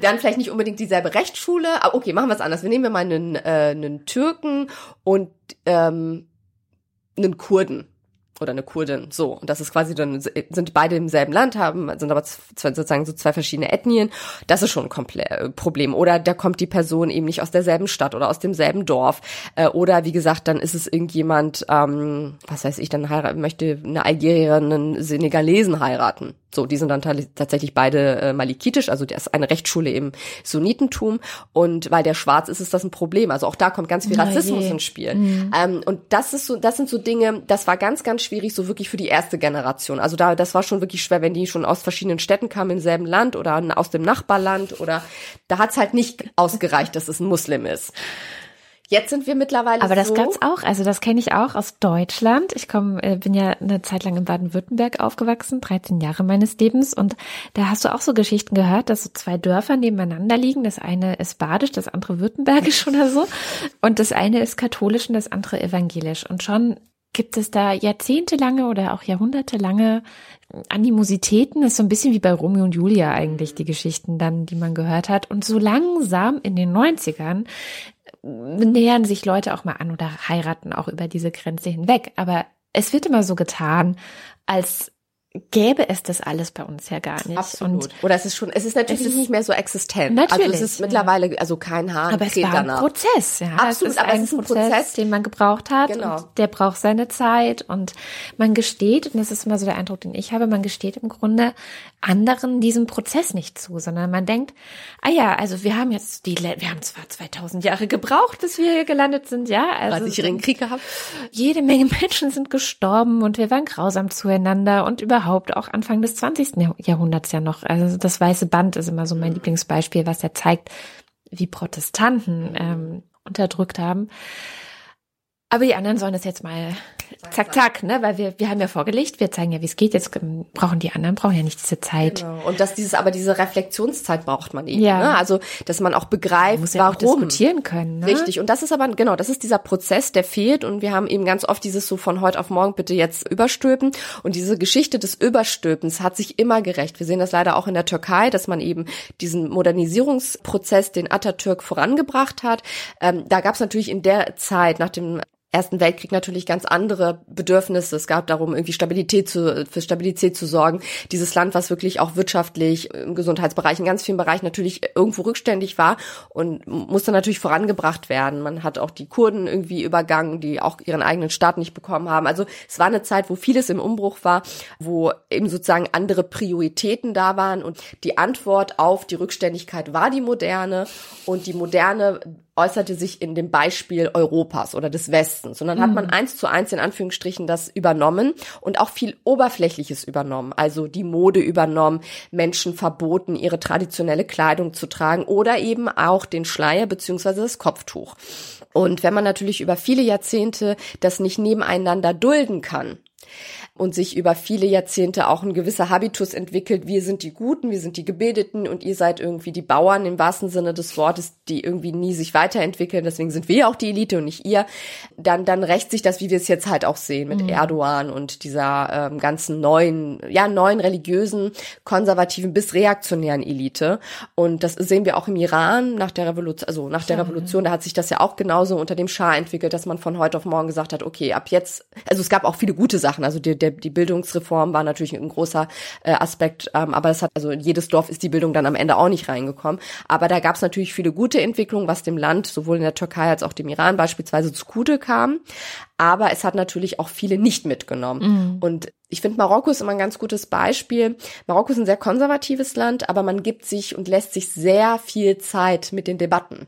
Dann vielleicht nicht unbedingt dieselbe Rechtsschule. Aber okay, machen wir es anders. Wir nehmen wir mal einen, äh, einen Türken und ähm, einen Kurden oder eine Kurdin, so. Und das ist quasi dann, sind beide im selben Land, haben, sind aber sozusagen so zwei verschiedene Ethnien. Das ist schon ein komplett äh, Problem. Oder da kommt die Person eben nicht aus derselben Stadt oder aus demselben Dorf. Äh, oder wie gesagt, dann ist es irgendjemand, ähm, was weiß ich, dann heiraten, möchte eine Algerierin einen Senegalesen heiraten. So, die sind dann tatsächlich beide äh, malikitisch, also der ist eine Rechtsschule im Sunnitentum und weil der schwarz ist, ist das ein Problem. Also auch da kommt ganz viel Rassismus ins Spiel. Mhm. Ähm, und das ist so, das sind so Dinge, das war ganz, ganz schwierig, so wirklich für die erste Generation. Also da, das war schon wirklich schwer, wenn die schon aus verschiedenen Städten kamen im selben Land oder aus dem Nachbarland oder da hat's halt nicht ausgereicht, dass es ein Muslim ist. Jetzt sind wir mittlerweile Aber das so gab's auch, also das kenne ich auch aus Deutschland. Ich komme, äh, bin ja eine Zeit lang in Baden-Württemberg aufgewachsen, 13 Jahre meines Lebens und da hast du auch so Geschichten gehört, dass so zwei Dörfer nebeneinander liegen. Das eine ist badisch, das andere württembergisch oder so und das eine ist katholisch und das andere evangelisch und schon gibt es da jahrzehntelange oder auch jahrhundertelange Animositäten. Das ist so ein bisschen wie bei Romeo und Julia eigentlich die Geschichten dann, die man gehört hat. Und so langsam in den 90ern nähern sich Leute auch mal an oder heiraten auch über diese Grenze hinweg. Aber es wird immer so getan, als gäbe es das alles bei uns ja gar nicht. Absolut. Und Oder es ist schon, es ist natürlich es ist nicht mehr so existent. Natürlich. Also es ist mittlerweile, also kein Haar. Aber es war ein danach. Prozess, ja. Absolut, es aber ein es ist ein Prozess, Prozess, den man gebraucht hat. Genau. Und der braucht seine Zeit und man gesteht, und das ist immer so der Eindruck, den ich habe, man gesteht im Grunde anderen diesen Prozess nicht zu, sondern man denkt, ah ja, also wir haben jetzt die, wir haben zwar 2000 Jahre gebraucht, bis wir hier gelandet sind, ja. Also 30 Jahre Krieg gehabt. Jede Menge Menschen sind gestorben und wir waren grausam zueinander und überhaupt überhaupt auch Anfang des 20. Jahrhunderts ja noch. Also das weiße Band ist immer so mein Lieblingsbeispiel, was ja zeigt, wie Protestanten ähm, unterdrückt haben. Aber die anderen sollen das jetzt mal zack, zack, ne? Weil wir, wir haben ja vorgelegt, wir zeigen ja, wie es geht. Jetzt brauchen die anderen, brauchen ja nicht diese Zeit. Genau. Und dass dieses, aber diese Reflexionszeit braucht man eben. Ja. Ne? Also, dass man auch begreift, man muss ja warum. Auch diskutieren können. Ne? Richtig. Und das ist aber, genau, das ist dieser Prozess, der fehlt. Und wir haben eben ganz oft dieses so von heute auf morgen bitte jetzt überstülpen. Und diese Geschichte des Überstülpens hat sich immer gerecht. Wir sehen das leider auch in der Türkei, dass man eben diesen Modernisierungsprozess, den Atatürk vorangebracht hat. Ähm, da gab es natürlich in der Zeit nach dem Ersten Weltkrieg natürlich ganz andere Bedürfnisse. Es gab darum, irgendwie Stabilität zu, für Stabilität zu sorgen. Dieses Land, was wirklich auch wirtschaftlich, im Gesundheitsbereich, in ganz vielen Bereichen natürlich irgendwo rückständig war und musste natürlich vorangebracht werden. Man hat auch die Kurden irgendwie übergangen, die auch ihren eigenen Staat nicht bekommen haben. Also es war eine Zeit, wo vieles im Umbruch war, wo eben sozusagen andere Prioritäten da waren und die Antwort auf die Rückständigkeit war die Moderne und die Moderne äußerte sich in dem Beispiel Europas oder des Westens. Und dann hat man mhm. eins zu eins in Anführungsstrichen das übernommen und auch viel Oberflächliches übernommen. Also die Mode übernommen, Menschen verboten, ihre traditionelle Kleidung zu tragen oder eben auch den Schleier beziehungsweise das Kopftuch. Und wenn man natürlich über viele Jahrzehnte das nicht nebeneinander dulden kann, und sich über viele Jahrzehnte auch ein gewisser Habitus entwickelt. Wir sind die Guten, wir sind die Gebildeten und ihr seid irgendwie die Bauern im wahrsten Sinne des Wortes, die irgendwie nie sich weiterentwickeln. Deswegen sind wir auch die Elite und nicht ihr. Dann, dann rächt sich das, wie wir es jetzt halt auch sehen mit mhm. Erdogan und dieser ähm, ganzen neuen, ja, neuen religiösen, konservativen bis reaktionären Elite. Und das sehen wir auch im Iran nach der Revolution, also nach der Revolution, da hat sich das ja auch genauso unter dem Schah entwickelt, dass man von heute auf morgen gesagt hat, okay, ab jetzt, also es gab auch viele gute Sachen, also der, der der, die Bildungsreform war natürlich ein großer äh, Aspekt, ähm, aber es hat, also in jedes Dorf ist die Bildung dann am Ende auch nicht reingekommen. Aber da gab es natürlich viele gute Entwicklungen, was dem Land sowohl in der Türkei als auch dem Iran beispielsweise zugute kam. Aber es hat natürlich auch viele nicht mitgenommen. Mhm. Und ich finde, Marokko ist immer ein ganz gutes Beispiel. Marokko ist ein sehr konservatives Land, aber man gibt sich und lässt sich sehr viel Zeit mit den Debatten.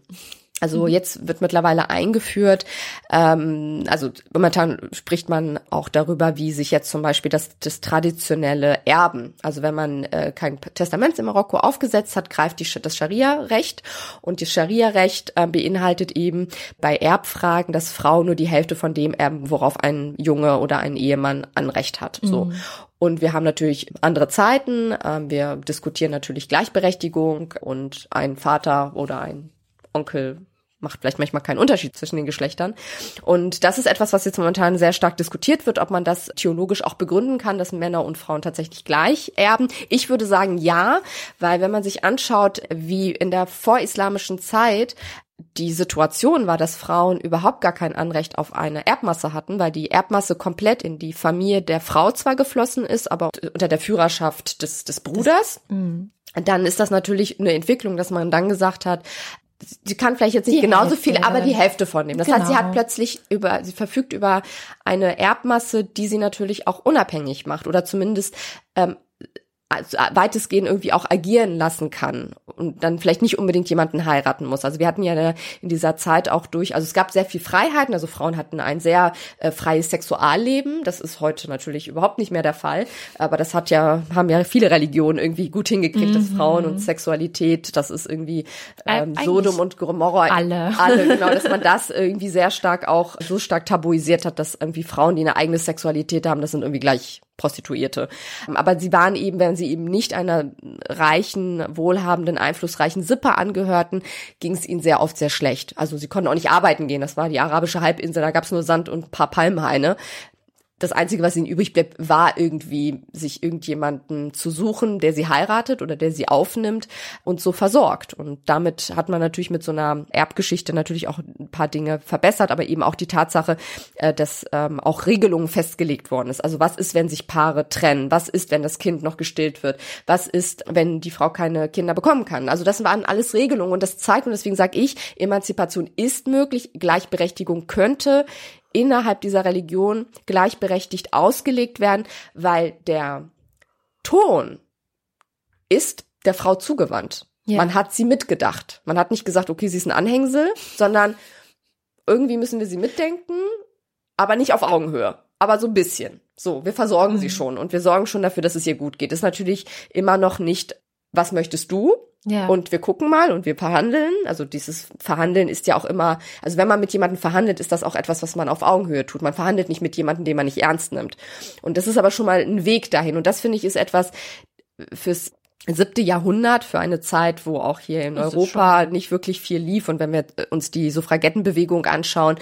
Also mhm. jetzt wird mittlerweile eingeführt, ähm, also momentan spricht man auch darüber, wie sich jetzt zum Beispiel das, das traditionelle Erben, also wenn man äh, kein Testament in Marokko aufgesetzt hat, greift die, das Scharia-Recht und das Scharia-Recht äh, beinhaltet eben bei Erbfragen, dass Frau nur die Hälfte von dem erben, worauf ein Junge oder ein Ehemann Anrecht hat. So. Mhm. Und wir haben natürlich andere Zeiten. Ähm, wir diskutieren natürlich Gleichberechtigung und ein Vater oder ein Onkel macht vielleicht manchmal keinen Unterschied zwischen den Geschlechtern. Und das ist etwas, was jetzt momentan sehr stark diskutiert wird, ob man das theologisch auch begründen kann, dass Männer und Frauen tatsächlich gleich erben. Ich würde sagen ja, weil wenn man sich anschaut, wie in der vorislamischen Zeit die Situation war, dass Frauen überhaupt gar kein Anrecht auf eine Erbmasse hatten, weil die Erbmasse komplett in die Familie der Frau zwar geflossen ist, aber unter der Führerschaft des, des Bruders. Das, mm. dann ist das natürlich eine Entwicklung, dass man dann gesagt hat, sie kann vielleicht jetzt nicht die genauso Hälfte, viel, aber die Hälfte von dem. Das genau. heißt, sie hat genau. plötzlich über, sie verfügt über eine Erbmasse, die sie natürlich auch unabhängig macht oder zumindest ähm, weitestgehend irgendwie auch agieren lassen kann und dann vielleicht nicht unbedingt jemanden heiraten muss. Also wir hatten ja in dieser Zeit auch durch, also es gab sehr viel Freiheiten, also Frauen hatten ein sehr äh, freies Sexualleben. Das ist heute natürlich überhaupt nicht mehr der Fall, aber das hat ja haben ja viele Religionen irgendwie gut hingekriegt, mhm. dass Frauen und Sexualität, das ist irgendwie ähm, Sodom und Gomorra alle alle genau, dass man das irgendwie sehr stark auch so stark tabuisiert hat, dass irgendwie Frauen, die eine eigene Sexualität haben, das sind irgendwie gleich Prostituierte. Aber sie waren eben, wenn sie eben nicht einer reichen, wohlhabenden, einflussreichen Sippe angehörten, ging es ihnen sehr oft sehr schlecht. Also sie konnten auch nicht arbeiten gehen. Das war die arabische Halbinsel, da gab es nur Sand und paar Palmhaine das Einzige, was ihnen übrig bleibt, war irgendwie, sich irgendjemanden zu suchen, der sie heiratet oder der sie aufnimmt und so versorgt. Und damit hat man natürlich mit so einer Erbgeschichte natürlich auch ein paar Dinge verbessert, aber eben auch die Tatsache, äh, dass ähm, auch Regelungen festgelegt worden ist. Also was ist, wenn sich Paare trennen? Was ist, wenn das Kind noch gestillt wird? Was ist, wenn die Frau keine Kinder bekommen kann? Also das waren alles Regelungen und das zeigt, und deswegen sage ich, Emanzipation ist möglich, Gleichberechtigung könnte innerhalb dieser Religion gleichberechtigt ausgelegt werden, weil der Ton ist der Frau zugewandt. Ja. Man hat sie mitgedacht. Man hat nicht gesagt, okay, sie ist ein Anhängsel, sondern irgendwie müssen wir sie mitdenken, aber nicht auf Augenhöhe, aber so ein bisschen. So, wir versorgen mhm. sie schon und wir sorgen schon dafür, dass es ihr gut geht. Ist natürlich immer noch nicht, was möchtest du, ja. Und wir gucken mal und wir verhandeln. Also dieses Verhandeln ist ja auch immer, also wenn man mit jemandem verhandelt, ist das auch etwas, was man auf Augenhöhe tut. Man verhandelt nicht mit jemandem, den man nicht ernst nimmt. Und das ist aber schon mal ein Weg dahin. Und das finde ich ist etwas fürs siebte Jahrhundert, für eine Zeit, wo auch hier in Europa nicht wirklich viel lief. Und wenn wir uns die Suffragettenbewegung anschauen,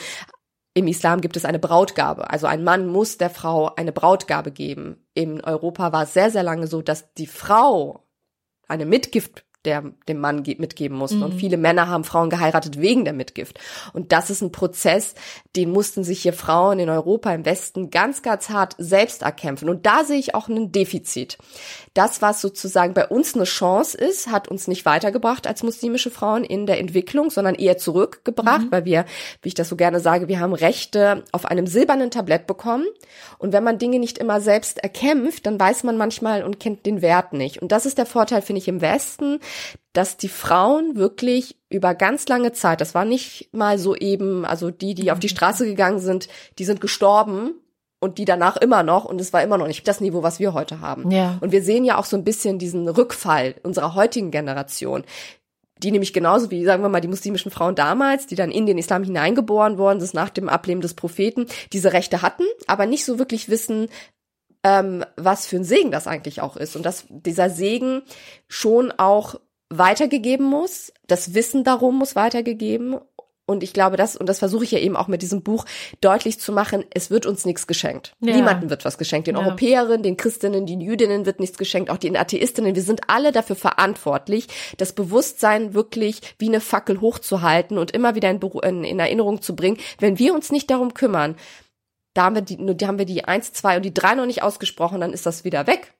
im Islam gibt es eine Brautgabe. Also ein Mann muss der Frau eine Brautgabe geben. In Europa war es sehr, sehr lange so, dass die Frau eine Mitgift der dem Mann mitgeben mussten. Mhm. Und viele Männer haben Frauen geheiratet wegen der Mitgift. Und das ist ein Prozess, den mussten sich hier Frauen in Europa im Westen ganz, ganz hart selbst erkämpfen. Und da sehe ich auch ein Defizit. Das, was sozusagen bei uns eine Chance ist, hat uns nicht weitergebracht als muslimische Frauen in der Entwicklung, sondern eher zurückgebracht, mhm. weil wir, wie ich das so gerne sage, wir haben Rechte auf einem silbernen Tablett bekommen. Und wenn man Dinge nicht immer selbst erkämpft, dann weiß man manchmal und kennt den Wert nicht. Und das ist der Vorteil, finde ich, im Westen, dass die Frauen wirklich über ganz lange Zeit, das war nicht mal so eben, also die, die auf die mhm. Straße gegangen sind, die sind gestorben und die danach immer noch und es war immer noch nicht das Niveau, was wir heute haben. Ja. Und wir sehen ja auch so ein bisschen diesen Rückfall unserer heutigen Generation die nämlich genauso wie, sagen wir mal, die muslimischen Frauen damals, die dann in den Islam hineingeboren worden sind nach dem Ableben des Propheten, diese Rechte hatten, aber nicht so wirklich wissen, ähm, was für ein Segen das eigentlich auch ist. Und dass dieser Segen schon auch weitergegeben muss, das Wissen darum muss weitergegeben und ich glaube, das, und das versuche ich ja eben auch mit diesem Buch deutlich zu machen, es wird uns nichts geschenkt. Ja. Niemandem wird was geschenkt. Den ja. Europäerinnen, den Christinnen, den Jüdinnen wird nichts geschenkt, auch den Atheistinnen. Wir sind alle dafür verantwortlich, das Bewusstsein wirklich wie eine Fackel hochzuhalten und immer wieder in, in, in Erinnerung zu bringen. Wenn wir uns nicht darum kümmern, da haben wir die, nur die haben wir die eins, zwei und die drei noch nicht ausgesprochen, dann ist das wieder weg.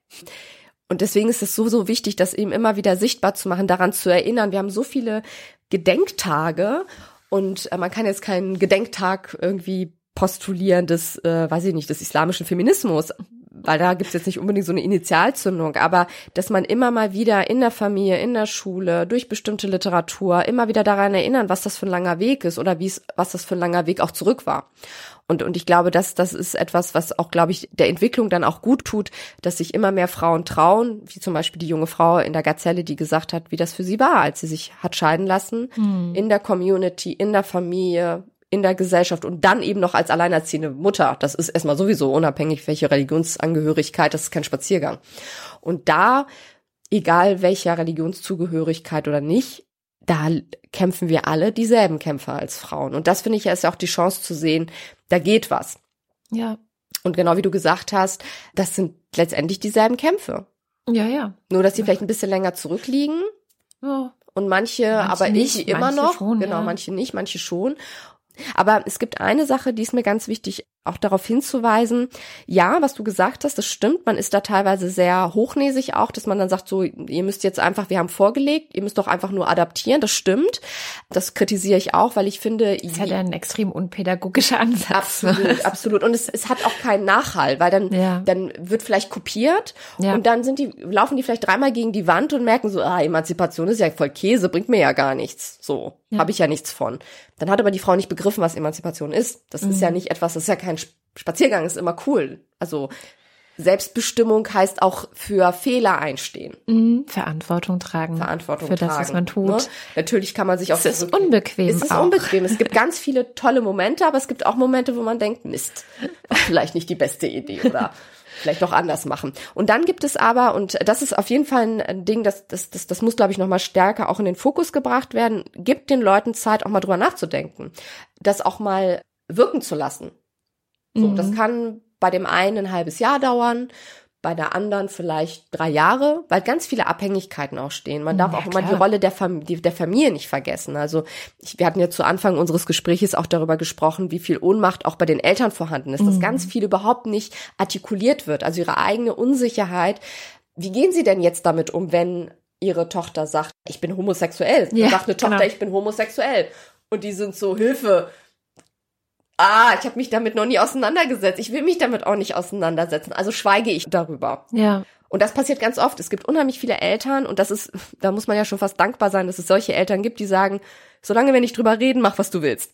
Und deswegen ist es so, so wichtig, das eben immer wieder sichtbar zu machen, daran zu erinnern. Wir haben so viele Gedenktage und äh, man kann jetzt keinen Gedenktag irgendwie postulieren des, äh, weiß ich nicht, des islamischen Feminismus, weil da gibt's jetzt nicht unbedingt so eine Initialzündung, aber dass man immer mal wieder in der Familie, in der Schule, durch bestimmte Literatur immer wieder daran erinnern, was das für ein langer Weg ist oder wie es, was das für ein langer Weg auch zurück war. Und, und ich glaube, dass das ist etwas, was auch, glaube ich, der Entwicklung dann auch gut tut, dass sich immer mehr Frauen trauen, wie zum Beispiel die junge Frau in der Gazelle, die gesagt hat, wie das für sie war, als sie sich hat scheiden lassen, hm. in der Community, in der Familie, in der Gesellschaft und dann eben noch als alleinerziehende Mutter. Das ist erstmal sowieso unabhängig, welche Religionsangehörigkeit, das ist kein Spaziergang. Und da, egal welcher Religionszugehörigkeit oder nicht, da kämpfen wir alle dieselben Kämpfer als Frauen. Und das finde ich ja ist ja auch die Chance zu sehen, da geht was. Ja. Und genau wie du gesagt hast, das sind letztendlich dieselben Kämpfe. Ja, ja. Nur, dass sie vielleicht ein bisschen länger zurückliegen. Ja. Und manche, manche aber nicht, ich immer noch. Schon, genau, ja. manche nicht, manche schon. Aber es gibt eine Sache, die ist mir ganz wichtig auch darauf hinzuweisen, ja, was du gesagt hast, das stimmt, man ist da teilweise sehr hochnäsig auch, dass man dann sagt, so, ihr müsst jetzt einfach, wir haben vorgelegt, ihr müsst doch einfach nur adaptieren, das stimmt. Das kritisiere ich auch, weil ich finde... Das ist halt ein extrem unpädagogischer Ansatz. Absolut, absolut. Und es, es hat auch keinen Nachhall, weil dann, ja. dann wird vielleicht kopiert ja. und dann sind die, laufen die vielleicht dreimal gegen die Wand und merken so, ah, Emanzipation ist ja voll Käse, bringt mir ja gar nichts. So, ja. habe ich ja nichts von. Dann hat aber die Frau nicht begriffen, was Emanzipation ist. Das mhm. ist ja nicht etwas, das ist ja kein Spaziergang ist immer cool. Also Selbstbestimmung heißt auch für Fehler einstehen. Mhm, Verantwortung tragen. Verantwortung für tragen. das, was man tut. Ne? Natürlich kann man sich auch. Es ist unbequem. Es ist auch. unbequem. Es gibt ganz viele tolle Momente, aber es gibt auch Momente, wo man denkt, Mist, vielleicht nicht die beste Idee oder vielleicht doch anders machen. Und dann gibt es aber, und das ist auf jeden Fall ein Ding, das, das, das, das muss, glaube ich, nochmal stärker auch in den Fokus gebracht werden, gibt den Leuten Zeit, auch mal drüber nachzudenken. Das auch mal wirken zu lassen. So, mhm. das kann bei dem einen ein halbes Jahr dauern, bei der anderen vielleicht drei Jahre, weil ganz viele Abhängigkeiten auch stehen. Man darf ja, auch immer die Rolle der, Fam der Familie nicht vergessen. Also ich, wir hatten ja zu Anfang unseres Gespräches auch darüber gesprochen, wie viel Ohnmacht auch bei den Eltern vorhanden ist, mhm. dass ganz viel überhaupt nicht artikuliert wird. Also ihre eigene Unsicherheit. Wie gehen Sie denn jetzt damit um, wenn Ihre Tochter sagt, ich bin homosexuell? Ja, sagt eine Tochter, genau. ich bin homosexuell. Und die sind so, Hilfe, ah, ich habe mich damit noch nie auseinandergesetzt. Ich will mich damit auch nicht auseinandersetzen. Also schweige ich darüber. Ja. Und das passiert ganz oft. Es gibt unheimlich viele Eltern und das ist, da muss man ja schon fast dankbar sein, dass es solche Eltern gibt, die sagen, solange wir nicht drüber reden, mach was du willst.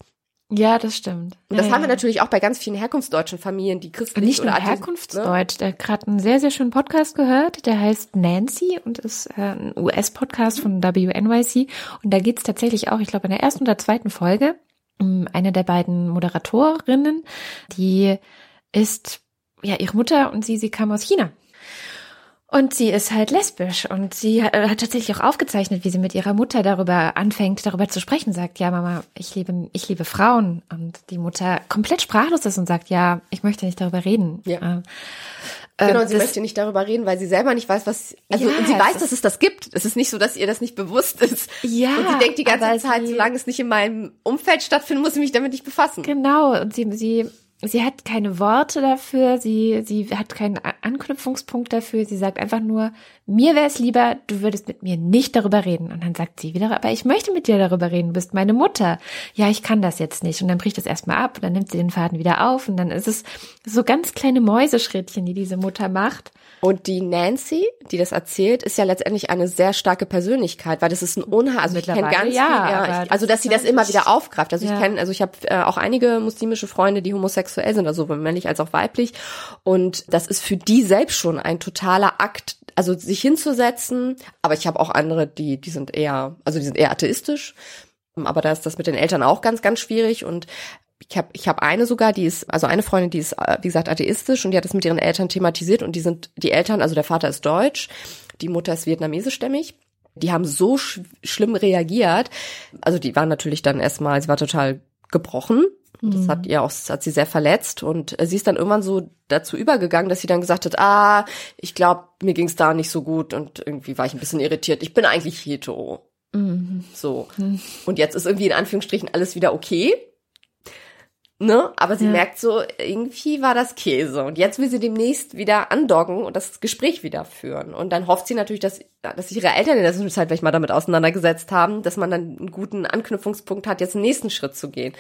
Ja, das stimmt. Und das ja, haben wir natürlich auch bei ganz vielen herkunftsdeutschen Familien, die christlich nicht oder nur herkunftsdeutsch. Ne? Der hat gerade einen sehr, sehr schönen Podcast gehört, der heißt Nancy und ist äh, ein US-Podcast von WNYC. Und da geht's tatsächlich auch, ich glaube, in der ersten oder zweiten Folge eine der beiden Moderatorinnen, die ist ja ihre Mutter und sie, sie kam aus China. Und sie ist halt lesbisch und sie hat, hat, tatsächlich auch aufgezeichnet, wie sie mit ihrer Mutter darüber anfängt, darüber zu sprechen, sagt, ja, Mama, ich liebe, ich liebe Frauen. Und die Mutter komplett sprachlos ist und sagt, ja, ich möchte nicht darüber reden. Ja. Äh, genau, sie möchte nicht darüber reden, weil sie selber nicht weiß, was. Also ja, und sie weiß, dass es das gibt. Es ist nicht so, dass ihr das nicht bewusst ist. Ja. Und sie denkt die ganze Zeit, solange es nicht in meinem Umfeld stattfindet, muss ich mich damit nicht befassen. Genau. Und sie, sie sie hat keine Worte dafür, sie, sie hat keinen Anknüpfungspunkt dafür, sie sagt einfach nur, mir wäre es lieber, du würdest mit mir nicht darüber reden. Und dann sagt sie wieder, aber ich möchte mit dir darüber reden, du bist meine Mutter. Ja, ich kann das jetzt nicht. Und dann bricht es erstmal ab und dann nimmt sie den Faden wieder auf und dann ist es so ganz kleine Mäuseschrittchen, die diese Mutter macht. Und die Nancy, die das erzählt, ist ja letztendlich eine sehr starke Persönlichkeit, weil das ist ein Unheil. Also ich kenne ganz ja, viel, ja, ich, also dass sie das immer wieder aufgreift. Also ja. ich kenne, also ich habe äh, auch einige muslimische Freunde, die homosexuell sind, also sowohl männlich als auch weiblich. Und das ist für die selbst schon ein totaler Akt, also sich hinzusetzen. Aber ich habe auch andere, die, die sind eher, also die sind eher atheistisch. Aber da ist das mit den Eltern auch ganz, ganz schwierig. Und ich habe ich hab eine sogar, die ist, also eine Freundin, die ist, äh, wie gesagt, atheistisch und die hat das mit ihren Eltern thematisiert und die sind, die Eltern, also der Vater ist deutsch, die Mutter ist vietnamesischstämmig. Die haben so sch schlimm reagiert. Also die waren natürlich dann erstmal, sie war total gebrochen. Das hat mhm. ihr auch, das hat sie sehr verletzt und äh, sie ist dann irgendwann so dazu übergegangen, dass sie dann gesagt hat, ah, ich glaube, mir ging's da nicht so gut und irgendwie war ich ein bisschen irritiert. Ich bin eigentlich hetero. Mhm. So. Mhm. Und jetzt ist irgendwie in Anführungsstrichen alles wieder okay. Ne? Aber sie ja. merkt so, irgendwie war das Käse. Und jetzt will sie demnächst wieder andocken und das Gespräch wieder führen. Und dann hofft sie natürlich, dass, dass ihre Eltern in der Zwischenzeit vielleicht mal damit auseinandergesetzt haben, dass man dann einen guten Anknüpfungspunkt hat, jetzt den nächsten Schritt zu gehen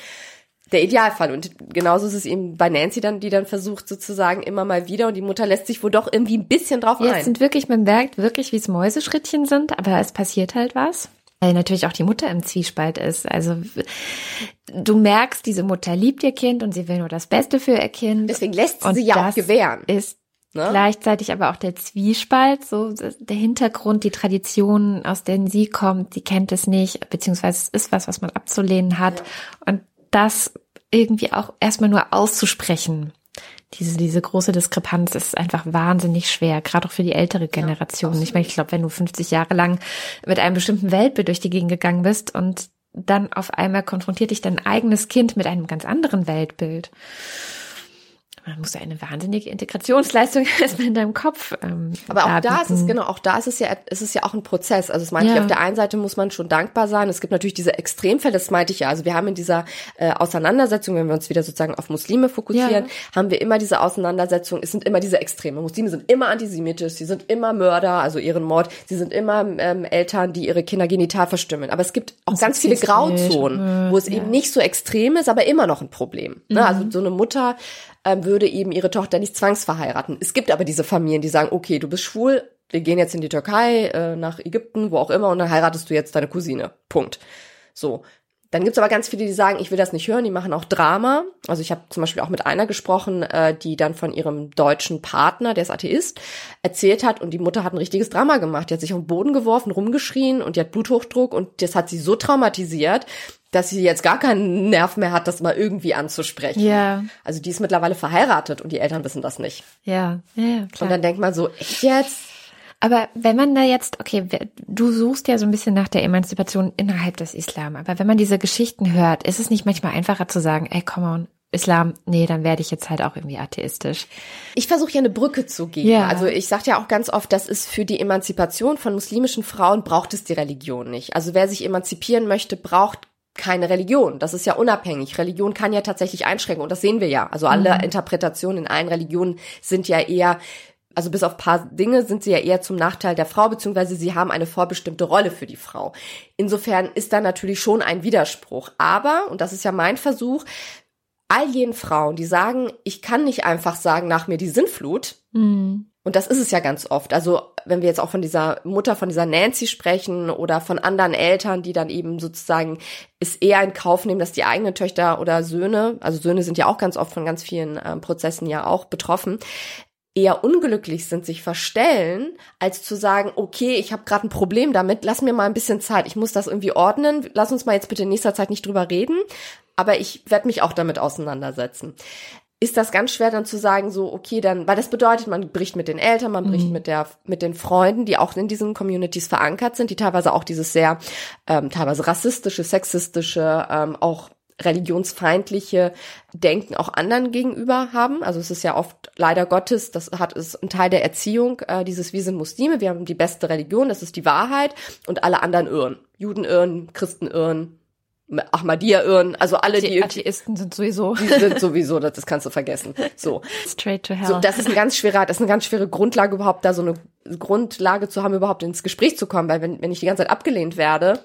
der Idealfall. Und genauso ist es eben bei Nancy dann, die dann versucht sozusagen immer mal wieder und die Mutter lässt sich wohl doch irgendwie ein bisschen drauf ja, ein. Es sind wirklich, man merkt wirklich, wie es Mäuseschrittchen sind, aber es passiert halt was. Weil natürlich auch die Mutter im Zwiespalt ist. Also du merkst, diese Mutter liebt ihr Kind und sie will nur das Beste für ihr Kind. Deswegen lässt sie, sie ja auch gewähren. Ist Ne? Gleichzeitig aber auch der Zwiespalt, so der Hintergrund, die Tradition, aus denen sie kommt, die kennt es nicht, beziehungsweise es ist was, was man abzulehnen hat. Ja. Und das irgendwie auch erstmal nur auszusprechen. Diese, diese große Diskrepanz ist einfach wahnsinnig schwer, gerade auch für die ältere Generation. Ja, ich meine, ich glaube, wenn du 50 Jahre lang mit einem bestimmten Weltbild durch die Gegend gegangen bist und dann auf einmal konfrontiert dich dein eigenes Kind mit einem ganz anderen Weltbild man muss ja eine wahnsinnige Integrationsleistung erstmal in deinem Kopf. Ähm, Aber auch da ist es genau, auch da ist es ja, ist es ja auch ein Prozess. Also es meinte ja. ich, auf der einen Seite muss man schon dankbar sein. Es gibt natürlich diese Extremfälle, das meinte ich ja. Also wir haben in dieser äh, Auseinandersetzung, wenn wir uns wieder sozusagen auf Muslime fokussieren, ja. haben wir immer diese Auseinandersetzung. Es sind immer diese Extreme. Muslime sind immer antisemitisch, sie sind immer Mörder, also ihren Mord. Sie sind immer ähm, Eltern, die ihre Kinder genital verstümmeln. Aber es gibt auch das ganz viele Grauzonen, wo es ja. eben nicht so extrem ist, aber immer noch ein Problem. Ne? Mhm. Also so eine Mutter ähm, würde eben ihre Tochter nicht zwangsverheiraten. Es gibt aber diese Familien, die sagen, okay, du bist schwul, wir gehen jetzt in die Türkei, äh, nach Ägypten, wo auch immer, und dann heiratest du jetzt deine Cousine. Punkt. So. Dann gibt's aber ganz viele, die sagen, ich will das nicht hören, die machen auch Drama. Also ich habe zum Beispiel auch mit einer gesprochen, äh, die dann von ihrem deutschen Partner, der ist Atheist, erzählt hat und die Mutter hat ein richtiges Drama gemacht. Die hat sich auf den Boden geworfen, rumgeschrien und die hat Bluthochdruck und das hat sie so traumatisiert, dass sie jetzt gar keinen Nerv mehr hat, das mal irgendwie anzusprechen. Ja. Also die ist mittlerweile verheiratet und die Eltern wissen das nicht. Ja, ja, klar. Und dann denkt man so, echt jetzt? Aber wenn man da jetzt, okay, du suchst ja so ein bisschen nach der Emanzipation innerhalb des Islam, aber wenn man diese Geschichten hört, ist es nicht manchmal einfacher zu sagen, ey, come on, Islam, nee, dann werde ich jetzt halt auch irgendwie atheistisch. Ich versuche ja eine Brücke zu geben. Ja. Also ich sage ja auch ganz oft, das ist für die Emanzipation von muslimischen Frauen braucht es die Religion nicht. Also wer sich emanzipieren möchte, braucht keine Religion. Das ist ja unabhängig. Religion kann ja tatsächlich einschränken und das sehen wir ja. Also alle mhm. Interpretationen in allen Religionen sind ja eher also bis auf paar Dinge sind sie ja eher zum Nachteil der Frau, beziehungsweise sie haben eine vorbestimmte Rolle für die Frau. Insofern ist da natürlich schon ein Widerspruch. Aber, und das ist ja mein Versuch, all jenen Frauen, die sagen, ich kann nicht einfach sagen, nach mir die Sinnflut, mhm. Und das ist es ja ganz oft. Also wenn wir jetzt auch von dieser Mutter, von dieser Nancy sprechen oder von anderen Eltern, die dann eben sozusagen es eher in Kauf nehmen, dass die eigenen Töchter oder Söhne, also Söhne sind ja auch ganz oft von ganz vielen äh, Prozessen ja auch betroffen, eher unglücklich sind, sich verstellen, als zu sagen, okay, ich habe gerade ein Problem damit, lass mir mal ein bisschen Zeit, ich muss das irgendwie ordnen, lass uns mal jetzt bitte in nächster Zeit nicht drüber reden, aber ich werde mich auch damit auseinandersetzen ist das ganz schwer dann zu sagen, so, okay, dann, weil das bedeutet, man bricht mit den Eltern, man bricht mhm. mit der, mit den Freunden, die auch in diesen Communities verankert sind, die teilweise auch dieses sehr, ähm, teilweise rassistische, sexistische, ähm, auch religionsfeindliche Denken auch anderen gegenüber haben. Also es ist ja oft leider Gottes, das hat ist ein Teil der Erziehung, äh, dieses wir sind Muslime, wir haben die beste Religion, das ist die Wahrheit und alle anderen irren. Juden irren, Christen irren, Ahmadiyya irren, also alle die, die Atheisten sind sowieso die sind sowieso, das, das kannst du vergessen. So straight to hell. So, das ist ein ganz schwerer, das ist eine ganz schwere Grundlage überhaupt da so eine Grundlage zu haben, überhaupt ins Gespräch zu kommen, weil wenn wenn ich die ganze Zeit abgelehnt werde,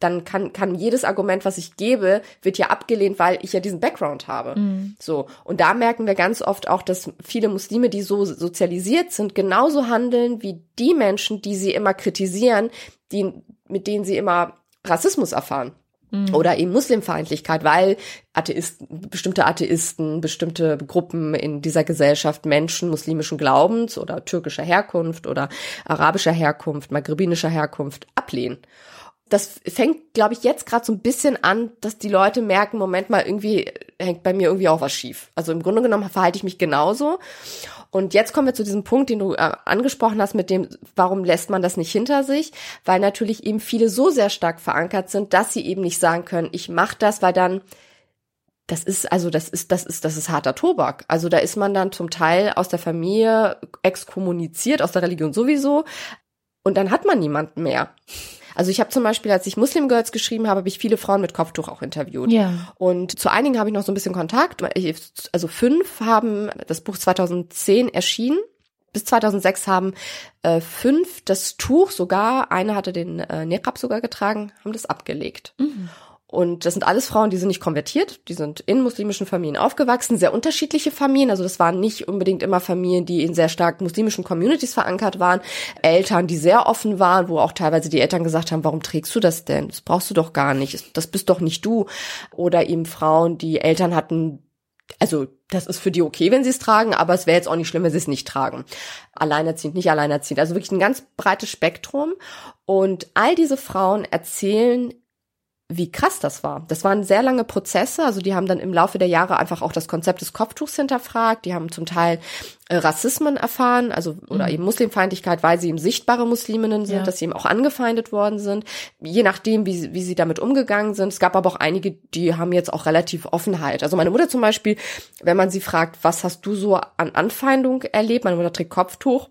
dann kann kann jedes Argument, was ich gebe, wird ja abgelehnt, weil ich ja diesen Background habe. Mhm. So und da merken wir ganz oft auch, dass viele Muslime, die so sozialisiert sind, genauso handeln wie die Menschen, die sie immer kritisieren, die mit denen sie immer Rassismus erfahren. Mhm. Oder eben Muslimfeindlichkeit, weil Atheisten, bestimmte Atheisten, bestimmte Gruppen in dieser Gesellschaft Menschen muslimischen Glaubens oder türkischer Herkunft oder arabischer Herkunft, maghrebinischer Herkunft ablehnen. Das fängt, glaube ich, jetzt gerade so ein bisschen an, dass die Leute merken, Moment mal, irgendwie hängt bei mir irgendwie auch was schief. Also im Grunde genommen verhalte ich mich genauso. Und jetzt kommen wir zu diesem Punkt, den du äh, angesprochen hast, mit dem, warum lässt man das nicht hinter sich? Weil natürlich eben viele so sehr stark verankert sind, dass sie eben nicht sagen können, ich mache das, weil dann das ist also das ist das ist das ist harter Tobak. Also da ist man dann zum Teil aus der Familie exkommuniziert, aus der Religion sowieso und dann hat man niemanden mehr. Also ich habe zum Beispiel, als ich Muslim Girls geschrieben habe, habe ich viele Frauen mit Kopftuch auch interviewt. Ja. Und zu einigen habe ich noch so ein bisschen Kontakt. Also fünf haben das Buch 2010 erschienen. Bis 2006 haben äh, fünf das Tuch sogar, eine hatte den äh, Niqab sogar getragen, haben das abgelegt. Mhm. Und das sind alles Frauen, die sind nicht konvertiert, die sind in muslimischen Familien aufgewachsen, sehr unterschiedliche Familien. Also das waren nicht unbedingt immer Familien, die in sehr stark muslimischen Communities verankert waren. Eltern, die sehr offen waren, wo auch teilweise die Eltern gesagt haben, warum trägst du das denn? Das brauchst du doch gar nicht. Das bist doch nicht du. Oder eben Frauen, die Eltern hatten, also das ist für die okay, wenn sie es tragen, aber es wäre jetzt auch nicht schlimm, wenn sie es nicht tragen. Alleinerziehend, nicht alleinerziehend. Also wirklich ein ganz breites Spektrum. Und all diese Frauen erzählen wie krass das war. Das waren sehr lange Prozesse, also die haben dann im Laufe der Jahre einfach auch das Konzept des Kopftuchs hinterfragt, die haben zum Teil äh, Rassismen erfahren, also oder mhm. eben Muslimfeindlichkeit, weil sie eben sichtbare Musliminnen sind, ja. dass sie eben auch angefeindet worden sind, je nachdem, wie, wie sie damit umgegangen sind. Es gab aber auch einige, die haben jetzt auch relativ Offenheit. Also meine Mutter zum Beispiel, wenn man sie fragt, was hast du so an Anfeindung erlebt, meine Mutter trägt Kopftuch,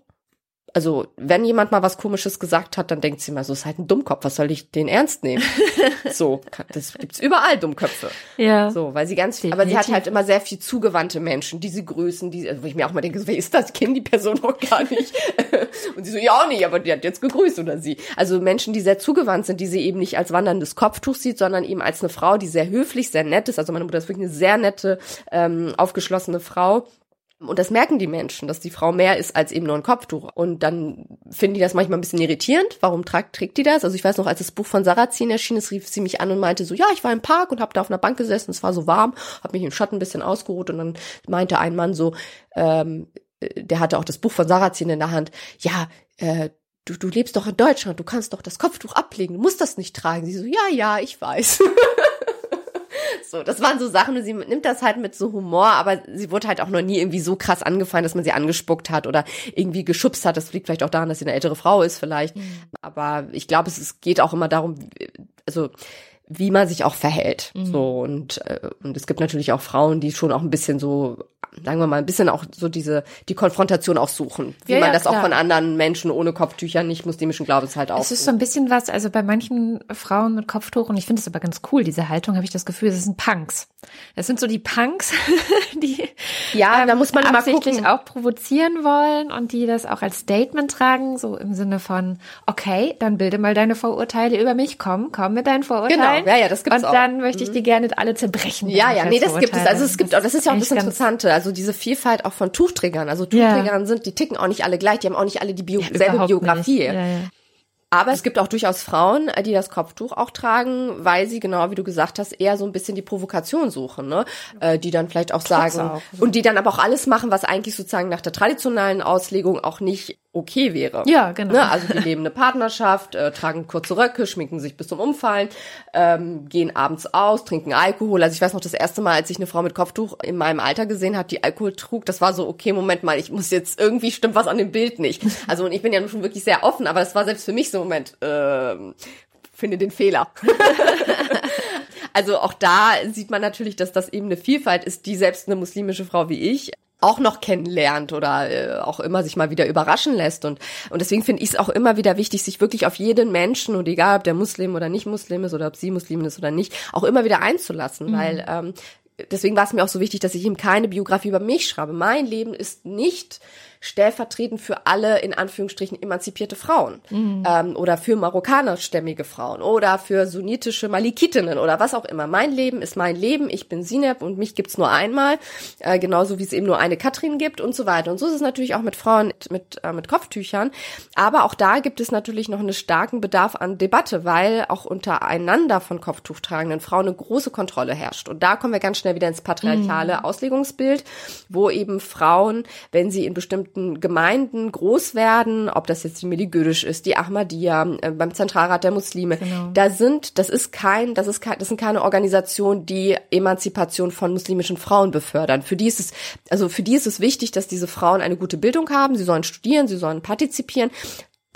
also wenn jemand mal was Komisches gesagt hat, dann denkt sie mal, so ist halt ein Dummkopf, was soll ich den ernst nehmen? so, das gibt's überall Dummköpfe. Ja. So, weil sie ganz viel, aber sie hat halt immer sehr viel zugewandte Menschen, diese Größen, die, also wo ich mir auch mal denke, wer ist das? Kenne die Person noch gar nicht. Und sie so, ja auch nicht, aber die hat jetzt gegrüßt oder sie. Also Menschen, die sehr zugewandt sind, die sie eben nicht als wanderndes Kopftuch sieht, sondern eben als eine Frau, die sehr höflich, sehr nett ist. Also meine Mutter ist wirklich eine sehr nette, ähm, aufgeschlossene Frau und das merken die Menschen, dass die Frau mehr ist als eben nur ein Kopftuch. Und dann finden die das manchmal ein bisschen irritierend. Warum tragt, trägt die das? Also ich weiß noch, als das Buch von Sarrazin erschien ist, rief sie mich an und meinte so, ja, ich war im Park und habe da auf einer Bank gesessen, es war so warm, habe mich im Schatten ein bisschen ausgeruht und dann meinte ein Mann so, ähm, der hatte auch das Buch von Sarrazin in der Hand, ja, äh, du, du lebst doch in Deutschland, du kannst doch das Kopftuch ablegen, du musst das nicht tragen. Sie so, ja, ja, ich weiß. So, das waren so Sachen, sie nimmt das halt mit so Humor, aber sie wurde halt auch noch nie irgendwie so krass angefallen, dass man sie angespuckt hat oder irgendwie geschubst hat. Das liegt vielleicht auch daran, dass sie eine ältere Frau ist vielleicht. Mhm. Aber ich glaube, es, es geht auch immer darum, also wie man sich auch verhält. Mhm. So und äh, und es gibt natürlich auch Frauen, die schon auch ein bisschen so sagen wir mal, ein bisschen auch so diese, die Konfrontation auch suchen. Wie ja, man ja, das klar. auch von anderen Menschen ohne Kopftücher, nicht muslimischen Glaubens halt auch. Es ist so ein bisschen was, also bei manchen Frauen mit Kopftuch, und ich finde es aber ganz cool, diese Haltung, habe ich das Gefühl, das sind Punks. Das sind so die Punks, die ja, ähm, da muss man immer gucken. auch provozieren wollen und die das auch als Statement tragen, so im Sinne von, okay, dann bilde mal deine Vorurteile über mich, komm, komm mit deinen Vorurteilen. Genau, ja, ja, das gibt's Und dann möchte ich mhm. die gerne alle zerbrechen. Ja, ja, nee, das gibt es. Also es gibt auch, das ist ja auch das Interessante. Also diese Vielfalt auch von Tuchträgern. Also Tuchträgern ja. sind, die ticken auch nicht alle gleich, die haben auch nicht alle die Bio ja, selbe Biografie. Ja, aber es gibt auch durchaus Frauen, die das Kopftuch auch tragen, weil sie, genau wie du gesagt hast, eher so ein bisschen die Provokation suchen, ne? Äh, die dann vielleicht auch sagen auch. und die dann aber auch alles machen, was eigentlich sozusagen nach der traditionellen Auslegung auch nicht okay wäre. Ja, genau. Ne? Also die leben eine Partnerschaft, äh, tragen kurze Röcke, schminken sich bis zum Umfallen, ähm, gehen abends aus, trinken Alkohol. Also ich weiß noch, das erste Mal, als ich eine Frau mit Kopftuch in meinem Alter gesehen habe, die Alkohol trug, das war so, okay, Moment mal, ich muss jetzt, irgendwie stimmt was an dem Bild nicht. Also und ich bin ja schon wirklich sehr offen, aber das war selbst für mich so, Moment, äh, finde den Fehler. also auch da sieht man natürlich, dass das eben eine Vielfalt ist, die selbst eine muslimische Frau wie ich auch noch kennenlernt oder äh, auch immer sich mal wieder überraschen lässt. Und, und deswegen finde ich es auch immer wieder wichtig, sich wirklich auf jeden Menschen, und egal ob der Muslim oder nicht Muslim ist oder ob sie Muslimin ist oder nicht, auch immer wieder einzulassen. Mhm. Weil ähm, deswegen war es mir auch so wichtig, dass ich ihm keine Biografie über mich schreibe. Mein Leben ist nicht stellvertretend für alle in Anführungsstrichen emanzipierte Frauen mhm. ähm, oder für marokkanerstämmige Frauen oder für sunnitische Malikitinnen oder was auch immer. Mein Leben ist mein Leben. Ich bin Sineb und mich gibt's nur einmal, äh, genauso wie es eben nur eine Katrin gibt und so weiter. Und so ist es natürlich auch mit Frauen mit mit, äh, mit Kopftüchern. Aber auch da gibt es natürlich noch einen starken Bedarf an Debatte, weil auch untereinander von Kopftuchtragenden Frauen eine große Kontrolle herrscht. Und da kommen wir ganz schnell wieder ins patriarchale mhm. Auslegungsbild, wo eben Frauen, wenn sie in bestimmten bestimmten Gemeinden groß werden, ob das jetzt die Meligödisch ist, die Ahmadiyya, äh, beim Zentralrat der Muslime, genau. da sind, das ist kein, das ist kein, das sind keine Organisationen, die Emanzipation von muslimischen Frauen befördern. Für die ist es, also für die ist es wichtig, dass diese Frauen eine gute Bildung haben, sie sollen studieren, sie sollen partizipieren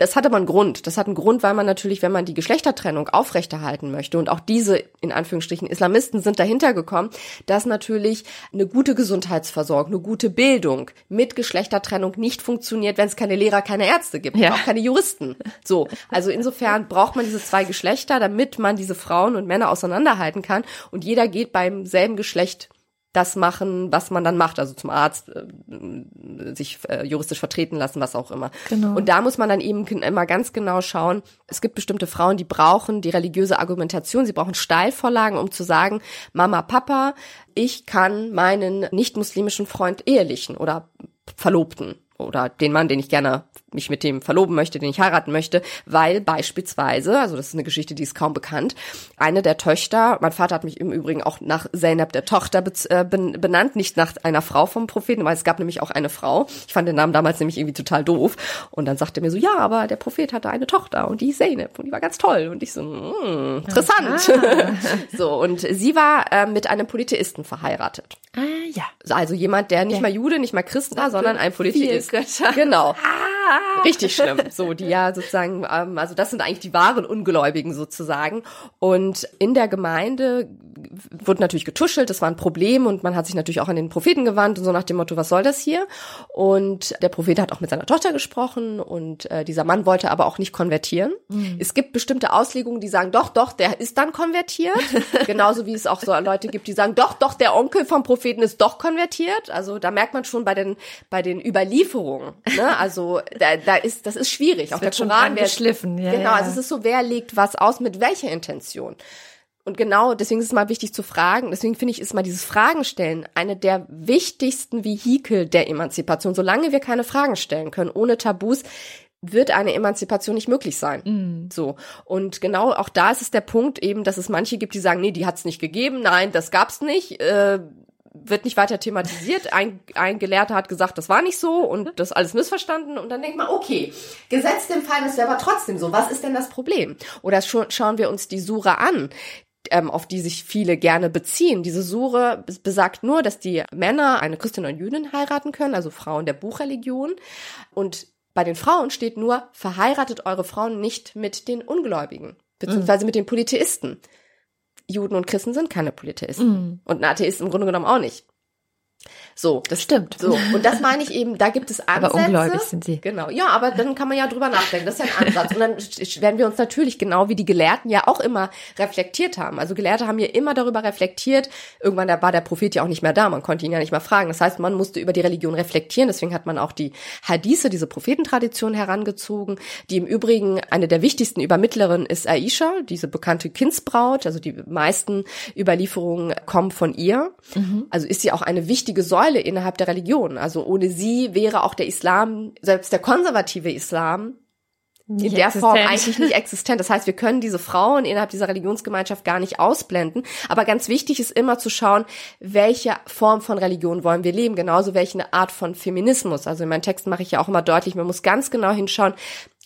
das hat aber einen Grund. Das hat einen Grund, weil man natürlich, wenn man die Geschlechtertrennung aufrechterhalten möchte und auch diese, in Anführungsstrichen, Islamisten sind dahinter gekommen, dass natürlich eine gute Gesundheitsversorgung, eine gute Bildung mit Geschlechtertrennung nicht funktioniert, wenn es keine Lehrer, keine Ärzte gibt, ja. auch keine Juristen. So. Also insofern braucht man diese zwei Geschlechter, damit man diese Frauen und Männer auseinanderhalten kann und jeder geht beim selben Geschlecht das machen, was man dann macht, also zum Arzt, äh, sich äh, juristisch vertreten lassen, was auch immer. Genau. Und da muss man dann eben immer ganz genau schauen, es gibt bestimmte Frauen, die brauchen die religiöse Argumentation, sie brauchen Steilvorlagen, um zu sagen, Mama, Papa, ich kann meinen nicht-muslimischen Freund ehelichen oder Verlobten oder den Mann, den ich gerne mich mit dem verloben möchte, den ich heiraten möchte, weil beispielsweise, also das ist eine Geschichte, die ist kaum bekannt, eine der Töchter, mein Vater hat mich im Übrigen auch nach Zainab der Tochter äh, benannt, nicht nach einer Frau vom Propheten, weil es gab nämlich auch eine Frau. Ich fand den Namen damals nämlich irgendwie total doof und dann sagte er mir so, ja, aber der Prophet hatte eine Tochter und die ist Zainab und die war ganz toll und ich so, mh, interessant. Ah. so und sie war äh, mit einem Polytheisten verheiratet. Ah ja. Also jemand, der nicht ja. mal Jude, nicht mal Christ war, sondern ein Polytheist. Genau. Ah. Richtig schlimm. So, die ja sozusagen, ähm, also das sind eigentlich die wahren Ungläubigen sozusagen. Und in der Gemeinde wurde natürlich getuschelt, das war ein Problem und man hat sich natürlich auch an den Propheten gewandt und so nach dem Motto, was soll das hier? Und der Prophet hat auch mit seiner Tochter gesprochen und äh, dieser Mann wollte aber auch nicht konvertieren. Mhm. Es gibt bestimmte Auslegungen, die sagen, doch, doch, der ist dann konvertiert. Genauso wie es auch so Leute gibt, die sagen, doch, doch, der Onkel vom Propheten ist doch konvertiert. Also da merkt man schon bei den, bei den Überlieferungen, ne? Also da, da ist, das ist schwierig. Das auch der Koran wird geschliffen. Ja, genau, ja. also es ist so, wer legt was aus, mit welcher Intention? Und genau, deswegen ist es mal wichtig zu fragen. Deswegen finde ich, ist mal dieses Fragen stellen eine der wichtigsten Vehikel der Emanzipation. Solange wir keine Fragen stellen können, ohne Tabus, wird eine Emanzipation nicht möglich sein. Mm. So. Und genau auch da ist es der Punkt eben, dass es manche gibt, die sagen, nee, die hat es nicht gegeben, nein, das gab's nicht. Äh, wird nicht weiter thematisiert. Ein, ein Gelehrter hat gesagt, das war nicht so und das alles missverstanden. Und dann denkt man, okay, gesetzt im Fall, das wäre aber trotzdem so. Was ist denn das Problem? Oder schauen wir uns die Sura an, ähm, auf die sich viele gerne beziehen. Diese Sure besagt nur, dass die Männer eine Christin und Jüdin heiraten können, also Frauen der Buchreligion. Und bei den Frauen steht nur, verheiratet eure Frauen nicht mit den Ungläubigen, beziehungsweise mhm. mit den Polytheisten. Juden und Christen sind keine Polytheisten. Mm. Und ein Atheist im Grunde genommen auch nicht. So, das stimmt. So und das meine ich eben. Da gibt es Ansätze. Aber ungläubig sind sie. Genau. Ja, aber dann kann man ja drüber nachdenken. Das ist ja ein Ansatz. Und dann werden wir uns natürlich genau wie die Gelehrten ja auch immer reflektiert haben. Also Gelehrte haben ja immer darüber reflektiert. Irgendwann war der Prophet ja auch nicht mehr da. Man konnte ihn ja nicht mehr fragen. Das heißt, man musste über die Religion reflektieren. Deswegen hat man auch die Hadithe, diese Prophetentradition herangezogen, die im Übrigen eine der wichtigsten Übermittlerinnen ist Aisha, diese bekannte Kindsbraut. Also die meisten Überlieferungen kommen von ihr. Mhm. Also ist sie auch eine wichtige Säule Säule innerhalb der Religion. Also ohne sie wäre auch der Islam, selbst der konservative Islam, nicht in der existent. Form eigentlich nicht existent. Das heißt, wir können diese Frauen innerhalb dieser Religionsgemeinschaft gar nicht ausblenden. Aber ganz wichtig ist immer zu schauen, welche Form von Religion wollen wir leben. Genauso welche Art von Feminismus. Also in meinen Texten mache ich ja auch immer deutlich, man muss ganz genau hinschauen,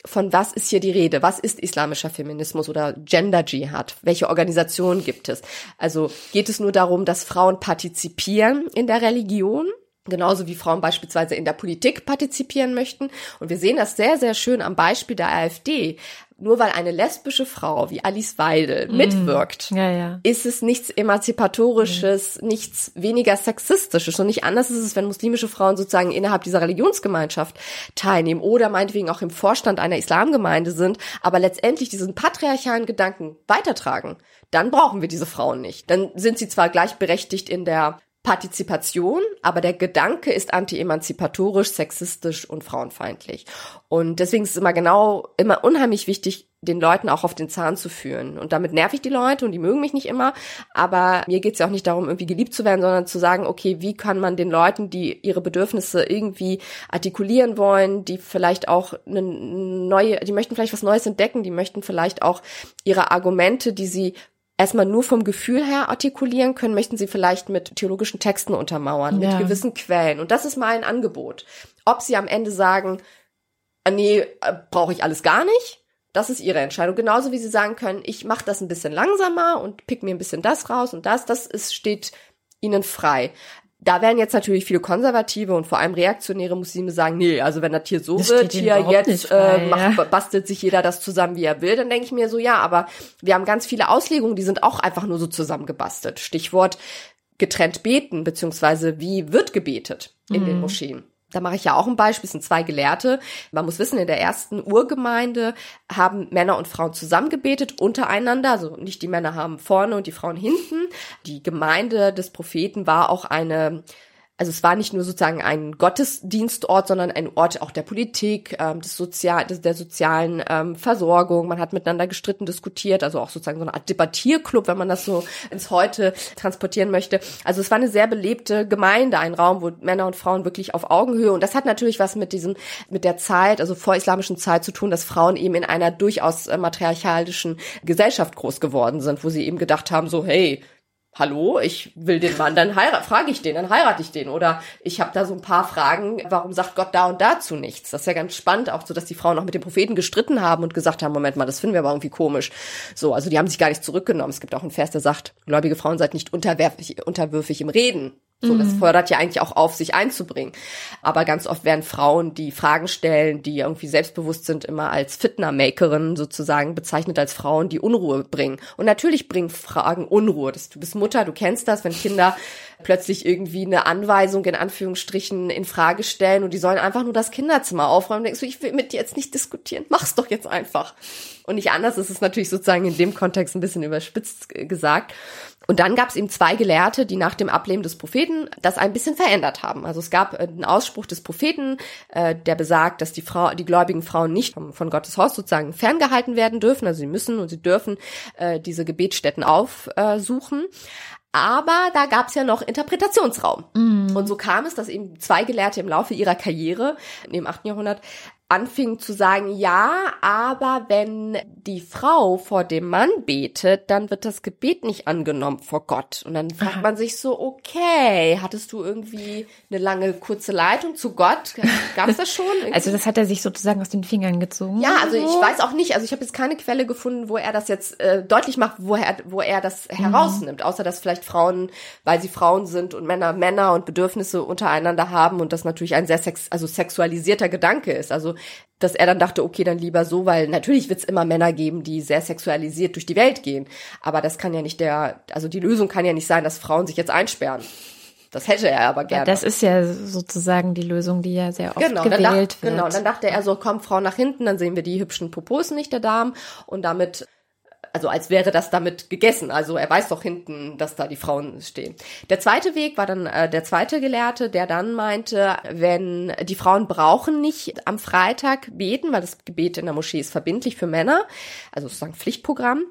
von was ist hier die Rede? Was ist islamischer Feminismus oder Gender Jihad? Welche Organisation gibt es? Also geht es nur darum, dass Frauen partizipieren in der Religion? Genauso wie Frauen beispielsweise in der Politik partizipieren möchten. Und wir sehen das sehr, sehr schön am Beispiel der AfD nur weil eine lesbische Frau wie Alice Weidel mm. mitwirkt, ja, ja. ist es nichts emanzipatorisches, mm. nichts weniger sexistisches und nicht anders ist es, wenn muslimische Frauen sozusagen innerhalb dieser Religionsgemeinschaft teilnehmen oder meinetwegen auch im Vorstand einer Islamgemeinde sind, aber letztendlich diesen patriarchalen Gedanken weitertragen. Dann brauchen wir diese Frauen nicht. Dann sind sie zwar gleichberechtigt in der Partizipation, aber der Gedanke ist anti-emanzipatorisch, sexistisch und frauenfeindlich. Und deswegen ist es immer genau, immer unheimlich wichtig, den Leuten auch auf den Zahn zu führen. Und damit nerv ich die Leute und die mögen mich nicht immer. Aber mir geht es ja auch nicht darum, irgendwie geliebt zu werden, sondern zu sagen, okay, wie kann man den Leuten, die ihre Bedürfnisse irgendwie artikulieren wollen, die vielleicht auch eine neue, die möchten vielleicht was Neues entdecken, die möchten vielleicht auch ihre Argumente, die sie erstmal nur vom Gefühl her artikulieren können, möchten sie vielleicht mit theologischen Texten untermauern, ja. mit gewissen Quellen. Und das ist mal ein Angebot. Ob sie am Ende sagen, ah, nee, äh, brauche ich alles gar nicht, das ist ihre Entscheidung. Genauso wie sie sagen können, ich mache das ein bisschen langsamer und pick mir ein bisschen das raus und das, das ist, steht ihnen frei Da werden jetzt natürlich viele konservative und vor allem reaktionäre Muslime sagen, nee, also wenn das hier so Das wird, hier jetzt frei, äh, macht, ja. bastelt sich jeder das zusammen, wie er will, dann denke ich mir so, ja, aber wir haben ganz viele Auslegungen, die sind auch einfach nur so zusammengebastelt. Stichwort getrennt beten, beziehungsweise wie wird gebetet in den Moscheen. Da mache ich ja auch ein Beispiel, es sind zwei Gelehrte. Man muss wissen, in der ersten Urgemeinde haben Männer und Frauen zusammen gebetet, untereinander. Also nicht die Männer haben vorne und die Frauen hinten. Die Gemeinde des Propheten war auch eine also es war nicht nur sozusagen ein Gottesdienstort, sondern ein Ort auch der Politik, ähm, des Sozial des, der sozialen ähm, Versorgung. Man hat miteinander gestritten, diskutiert, also auch sozusagen so eine Art Debattierclub, wenn man das so ins Heute transportieren möchte. Also es war eine sehr belebte Gemeinde, ein Raum, wo Männer und Frauen wirklich auf Augenhöhe und das hat natürlich was mit diesem mit der Zeit, also vorislamischen Zeit zu tun, dass Frauen eben in einer durchaus äh, matriarchalischen Gesellschaft groß geworden sind, wo sie eben gedacht haben, so hey, hallo, ich will den Mann, dann heirate, frage ich den, dann heirate ich den. Oder ich habe da so ein paar Fragen, warum sagt Gott da und dazu nichts? Das ist ja ganz spannend, auch so, dass die Frauen auch mit den Propheten gestritten haben und gesagt haben, Moment mal, das finden wir aber irgendwie komisch. So, also die haben sich gar nicht zurückgenommen. Es gibt auch einen Vers, der sagt, gläubige Frauen seid nicht unterwerfig, unterwürfig im Reden. So, das fordert ja eigentlich auch auf, sich einzubringen. Aber ganz oft werden Frauen, die Fragen stellen, die irgendwie selbstbewusst sind, immer als Fitner-Makerinnen sozusagen bezeichnet als Frauen, die Unruhe bringen. Und natürlich bringen Fragen Unruhe. Das, du bist Mutter, du kennst das, wenn Kinder plötzlich irgendwie eine Anweisung in Anführungsstrichen in Frage stellen und die sollen einfach nur das Kinderzimmer aufräumen. Denkst du, ich will mit dir jetzt nicht diskutieren, mach's doch jetzt einfach. Und nicht anders ist es natürlich sozusagen in dem Kontext ein bisschen überspitzt gesagt. Und dann gab es eben zwei Gelehrte, die nach dem Ableben des Propheten das ein bisschen verändert haben. Also es gab äh, einen Ausspruch des Propheten, äh, der besagt, dass die Frau, die gläubigen Frauen nicht vom, von Gottes Haus sozusagen ferngehalten werden dürfen. Also sie müssen und sie dürfen äh, diese Gebetsstätten aufsuchen. Aber da gab es ja noch Interpretationsraum. Und so kam es, dass eben zwei Gelehrte im Laufe ihrer Karriere im 8. Jahrhundert anfingen zu sagen, ja, aber wenn die Frau vor dem Mann betet, dann wird das Gebet nicht angenommen vor Gott. Und dann fragt man sich so, okay, hattest du irgendwie eine lange, kurze Leitung zu Gott? Gab es das schon? Also das hat er sich sozusagen aus den Fingern gezogen. Ja, also ich weiß auch nicht, also ich habe jetzt keine Quelle gefunden, wo er das jetzt äh, deutlich macht, wo er, wo er das herausnimmt, außer dass vielleicht Frauen, weil sie Frauen sind und Männer Männer und Bedürfnisse untereinander haben und das natürlich ein sehr sex also sexualisierter Gedanke ist. Also dass er dann dachte, okay, dann lieber so, weil natürlich wird es immer Männer geben, die sehr sexualisiert durch die Welt gehen. Aber das kann ja nicht der, also die Lösung kann ja nicht sein, dass Frauen sich jetzt einsperren. Das hätte er aber gerne. Das ist ja sozusagen die Lösung, die ja sehr oft Genau, gewählt dacht, wird. genau, dann dachte er so, komm, Frau nach hinten, dann sehen wir die hübschen Popos nicht der Damen und damit also als wäre das damit gegessen. Also er weiß doch hinten, dass da die Frauen stehen. Der zweite Weg war dann äh, der zweite Gelehrte, der dann meinte, wenn die Frauen brauchen nicht am Freitag beten, weil das Gebet in der Moschee ist verbindlich für Männer, also sozusagen Pflichtprogramm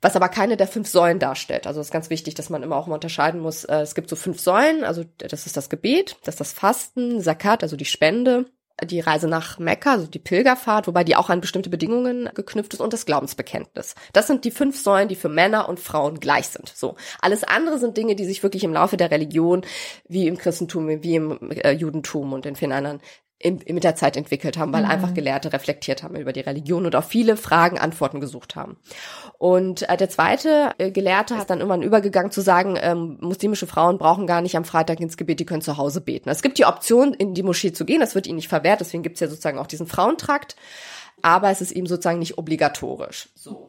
was aber keine der fünf Säulen darstellt. Also es ist ganz wichtig, dass man immer auch mal unterscheiden muss. Äh, Es gibt so fünf Säulen, also das ist das Gebet, das ist das Fasten, Zakat, also die Spende, die Reise nach Mekka, also die Pilgerfahrt, wobei die auch an bestimmte Bedingungen geknüpft ist und das Glaubensbekenntnis. Das sind die fünf Säulen, die für Männer und Frauen gleich sind. So. Alles andere sind Dinge, die sich wirklich im Laufe der Religion, wie im Christentum, wie im äh, Judentum und in vielen anderen im, mit der Zeit entwickelt haben, weil einfach Gelehrte reflektiert haben über die Religion und auf viele Fragen Antworten gesucht haben. Und äh, der zweite äh, Gelehrte ist dann irgendwann übergegangen zu sagen, ähm, muslimische Frauen brauchen gar nicht am Freitag ins Gebet, die können zu Hause beten. Es gibt die Option, in die Moschee zu gehen, das wird ihnen nicht verwehrt, deswegen gibt es ja sozusagen auch diesen Frauentrakt, aber es ist ihm sozusagen nicht obligatorisch. So.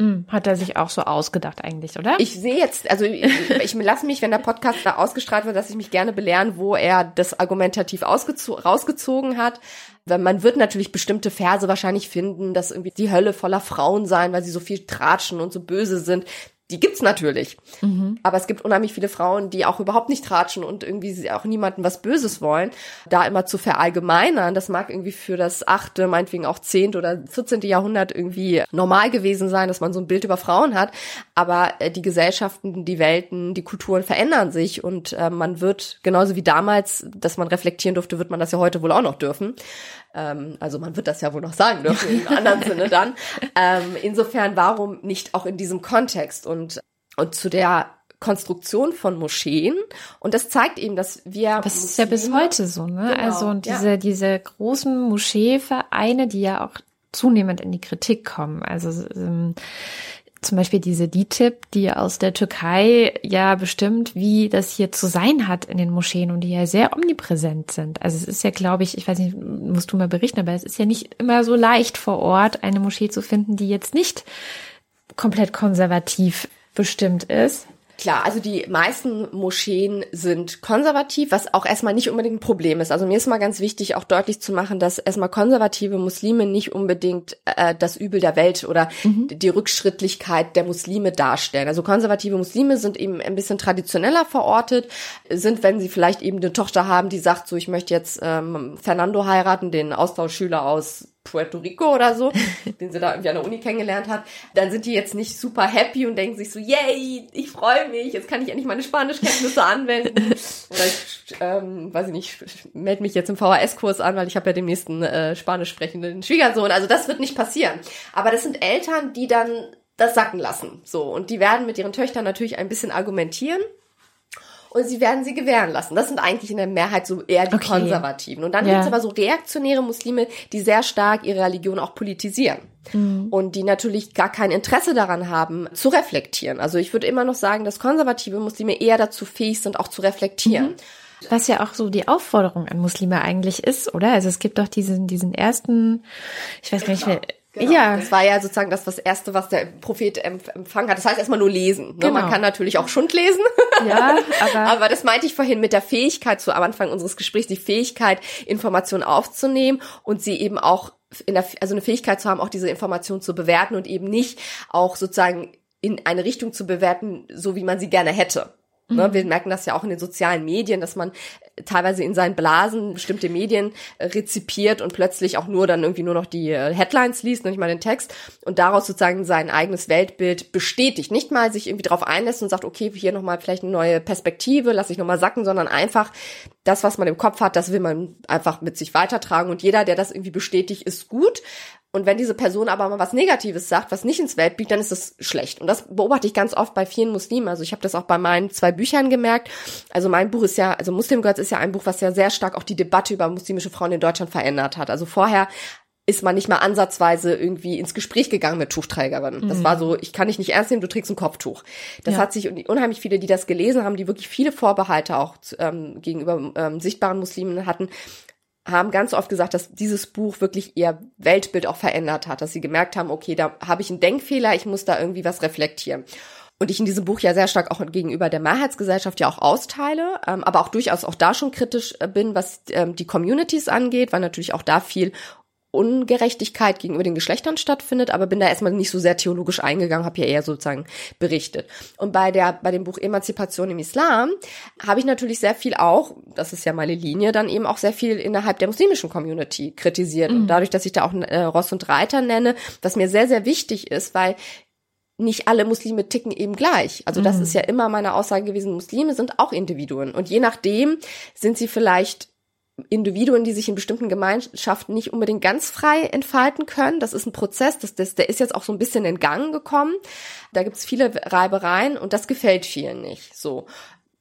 Hm, Hat er sich auch so ausgedacht eigentlich, oder? Ich sehe jetzt, also ich, ich lasse mich, wenn der Podcast da ausgestrahlt wird, dass ich mich gerne belehren, wo er das argumentativ ausgezo- rausgezogen hat. Weil man wird natürlich bestimmte Verse wahrscheinlich finden, dass irgendwie die Hölle voller Frauen sein, weil sie so viel tratschen und so böse sind. Die gibt's natürlich. Aber es gibt unheimlich viele Frauen, die auch überhaupt nicht tratschen und irgendwie auch niemandem was Böses wollen. Da immer zu verallgemeinern, das mag irgendwie für das achte, meinetwegen auch zehnte oder vierzehnte Jahrhundert irgendwie normal gewesen sein, dass man so ein Bild über Frauen hat. Aber äh, die Gesellschaften, die Welten, die Kulturen verändern sich und äh, man wird, genauso wie damals, dass man reflektieren durfte, wird man das ja heute wohl auch noch dürfen. Ähm, also man wird das ja wohl noch sagen dürfen, im anderen Sinne dann. Ähm, insofern, warum nicht auch in diesem Kontext? Und, und zu der Konstruktion von Moscheen. Und das zeigt eben, dass wir. Das ist ja bis Muslime- heute so, ne? Genau, also und ja. diese, diese großen Moscheevereine, die ja auch zunehmend in die Kritik kommen. Also ähm, zum Beispiel diese DITIB, die aus der Türkei ja bestimmt, wie das hier zu sein hat in den Moscheen und die ja sehr omnipräsent sind. Also es ist ja, glaube ich, ich weiß nicht, musst du mal berichten, aber es ist ja nicht immer so leicht vor Ort eine Moschee zu finden, die jetzt nicht komplett konservativ bestimmt ist. Klar, also die meisten Moscheen sind konservativ, was auch erstmal nicht unbedingt ein Problem ist. Also mir ist mal ganz wichtig, auch deutlich zu machen, dass erstmal konservative Muslime nicht unbedingt äh, das Übel der Welt oder mhm. die Rückschrittlichkeit der Muslime darstellen. Also konservative Muslime sind eben ein bisschen traditioneller verortet, sind, wenn sie vielleicht eben eine Tochter haben, die sagt, so ich möchte jetzt ähm, Fernando heiraten, den Austauschschüler aus Puerto Rico oder so, den sie da irgendwie an der Uni kennengelernt hat, dann sind die jetzt nicht super happy und denken sich so, yay, ich freue mich, jetzt kann ich endlich meine Spanischkenntnisse anwenden. Oder ich, ähm, weiß ich nicht, melde mich jetzt im VHS-Kurs an, weil ich habe ja den nächsten äh, spanisch sprechenden Schwiegersohn. Also das wird nicht passieren. Aber das sind Eltern, die dann das sacken lassen. So. Und die werden mit ihren Töchtern natürlich ein bisschen argumentieren und sie werden sie gewähren lassen. Das sind eigentlich in der Mehrheit so eher die okay. Konservativen. Und dann ja. gibt es aber so reaktionäre Muslime, die sehr stark ihre Religion auch politisieren. Mhm. Und die natürlich gar kein Interesse daran haben, zu reflektieren. Also ich würde immer noch sagen, dass konservative Muslime eher dazu fähig sind, auch zu reflektieren. Mhm. Was ja auch so die Aufforderung an Muslime eigentlich ist, oder? Also es gibt doch diesen, diesen ersten, ich weiß gar nicht mehr, Genau. Ja. Das war ja sozusagen das, was erste, was der Prophet empfangen hat. Das heißt erstmal nur lesen. Ne? Genau. Man kann natürlich auch Schund lesen. Ja, aber. aber das meinte ich vorhin mit der Fähigkeit, so am Anfang unseres Gesprächs, die Fähigkeit, Informationen aufzunehmen und sie eben auch in der, also eine Fähigkeit zu haben, auch diese Information zu bewerten und eben nicht auch sozusagen in eine Richtung zu bewerten, so wie man sie gerne hätte. Ne, mhm. Wir merken das ja auch in den sozialen Medien, dass man teilweise in seinen Blasen bestimmte Medien rezipiert und plötzlich auch nur dann irgendwie nur noch die äh, Headlines liest, nicht mal den Text und daraus sozusagen sein eigenes Weltbild bestätigt. Nicht mal sich irgendwie darauf einlässt und sagt, okay, hier nochmal vielleicht eine neue Perspektive, lass ich nochmal sacken, sondern einfach das, was man im Kopf hat, das will man einfach mit sich weitertragen und jeder, der das irgendwie bestätigt, ist gut. Und wenn diese Person aber mal was Negatives sagt, was nicht ins Weltbild, dann ist das schlecht. Und das beobachte ich ganz oft bei vielen Muslimen. Also ich habe das auch bei meinen zwei Büchern gemerkt. Also mein Buch ist ja, also Muslim Girls ist ja ein Buch, was ja sehr stark auch die Debatte über muslimische Frauen in Deutschland verändert hat. Also vorher ist man nicht mal ansatzweise irgendwie ins Gespräch gegangen mit Tuchträgerinnen. Das mhm. war so, ich kann dich nicht ernst nehmen, du trägst ein Kopftuch. Das ja. hat sich unheimlich viele, die das gelesen haben, die wirklich viele Vorbehalte auch ähm, gegenüber ähm, sichtbaren Muslimen hatten, haben ganz oft gesagt, dass dieses Buch wirklich ihr Weltbild auch verändert hat, dass sie gemerkt haben, okay, da habe ich einen Denkfehler, ich muss da irgendwie was reflektieren. Und ich in diesem Buch ja sehr stark auch gegenüber der Mehrheitsgesellschaft ja auch austeile, ähm, aber auch durchaus auch da schon kritisch äh, bin, was ähm, die Communities angeht, weil natürlich auch da viel Ungerechtigkeit gegenüber den Geschlechtern stattfindet, aber bin da erstmal nicht so sehr theologisch eingegangen, habe ja eher sozusagen berichtet. Und bei der bei dem Buch Emanzipation im Islam habe ich natürlich sehr viel auch, das ist ja meine Linie, dann eben auch sehr viel innerhalb der muslimischen Community kritisiert. Mhm. Und dadurch, dass ich da auch äh, Ross und Reiter nenne, was mir sehr sehr wichtig ist, weil nicht alle Muslime ticken eben gleich. Also das mhm. ist ja immer meine Aussage gewesen, Muslime sind auch Individuen. Und je nachdem sind sie vielleicht Individuen, die sich in bestimmten Gemeinschaften nicht unbedingt ganz frei entfalten können. Das ist ein Prozess, das, das, der ist jetzt auch so ein bisschen in Gang gekommen. Da gibt's viele Reibereien und das gefällt vielen nicht. So.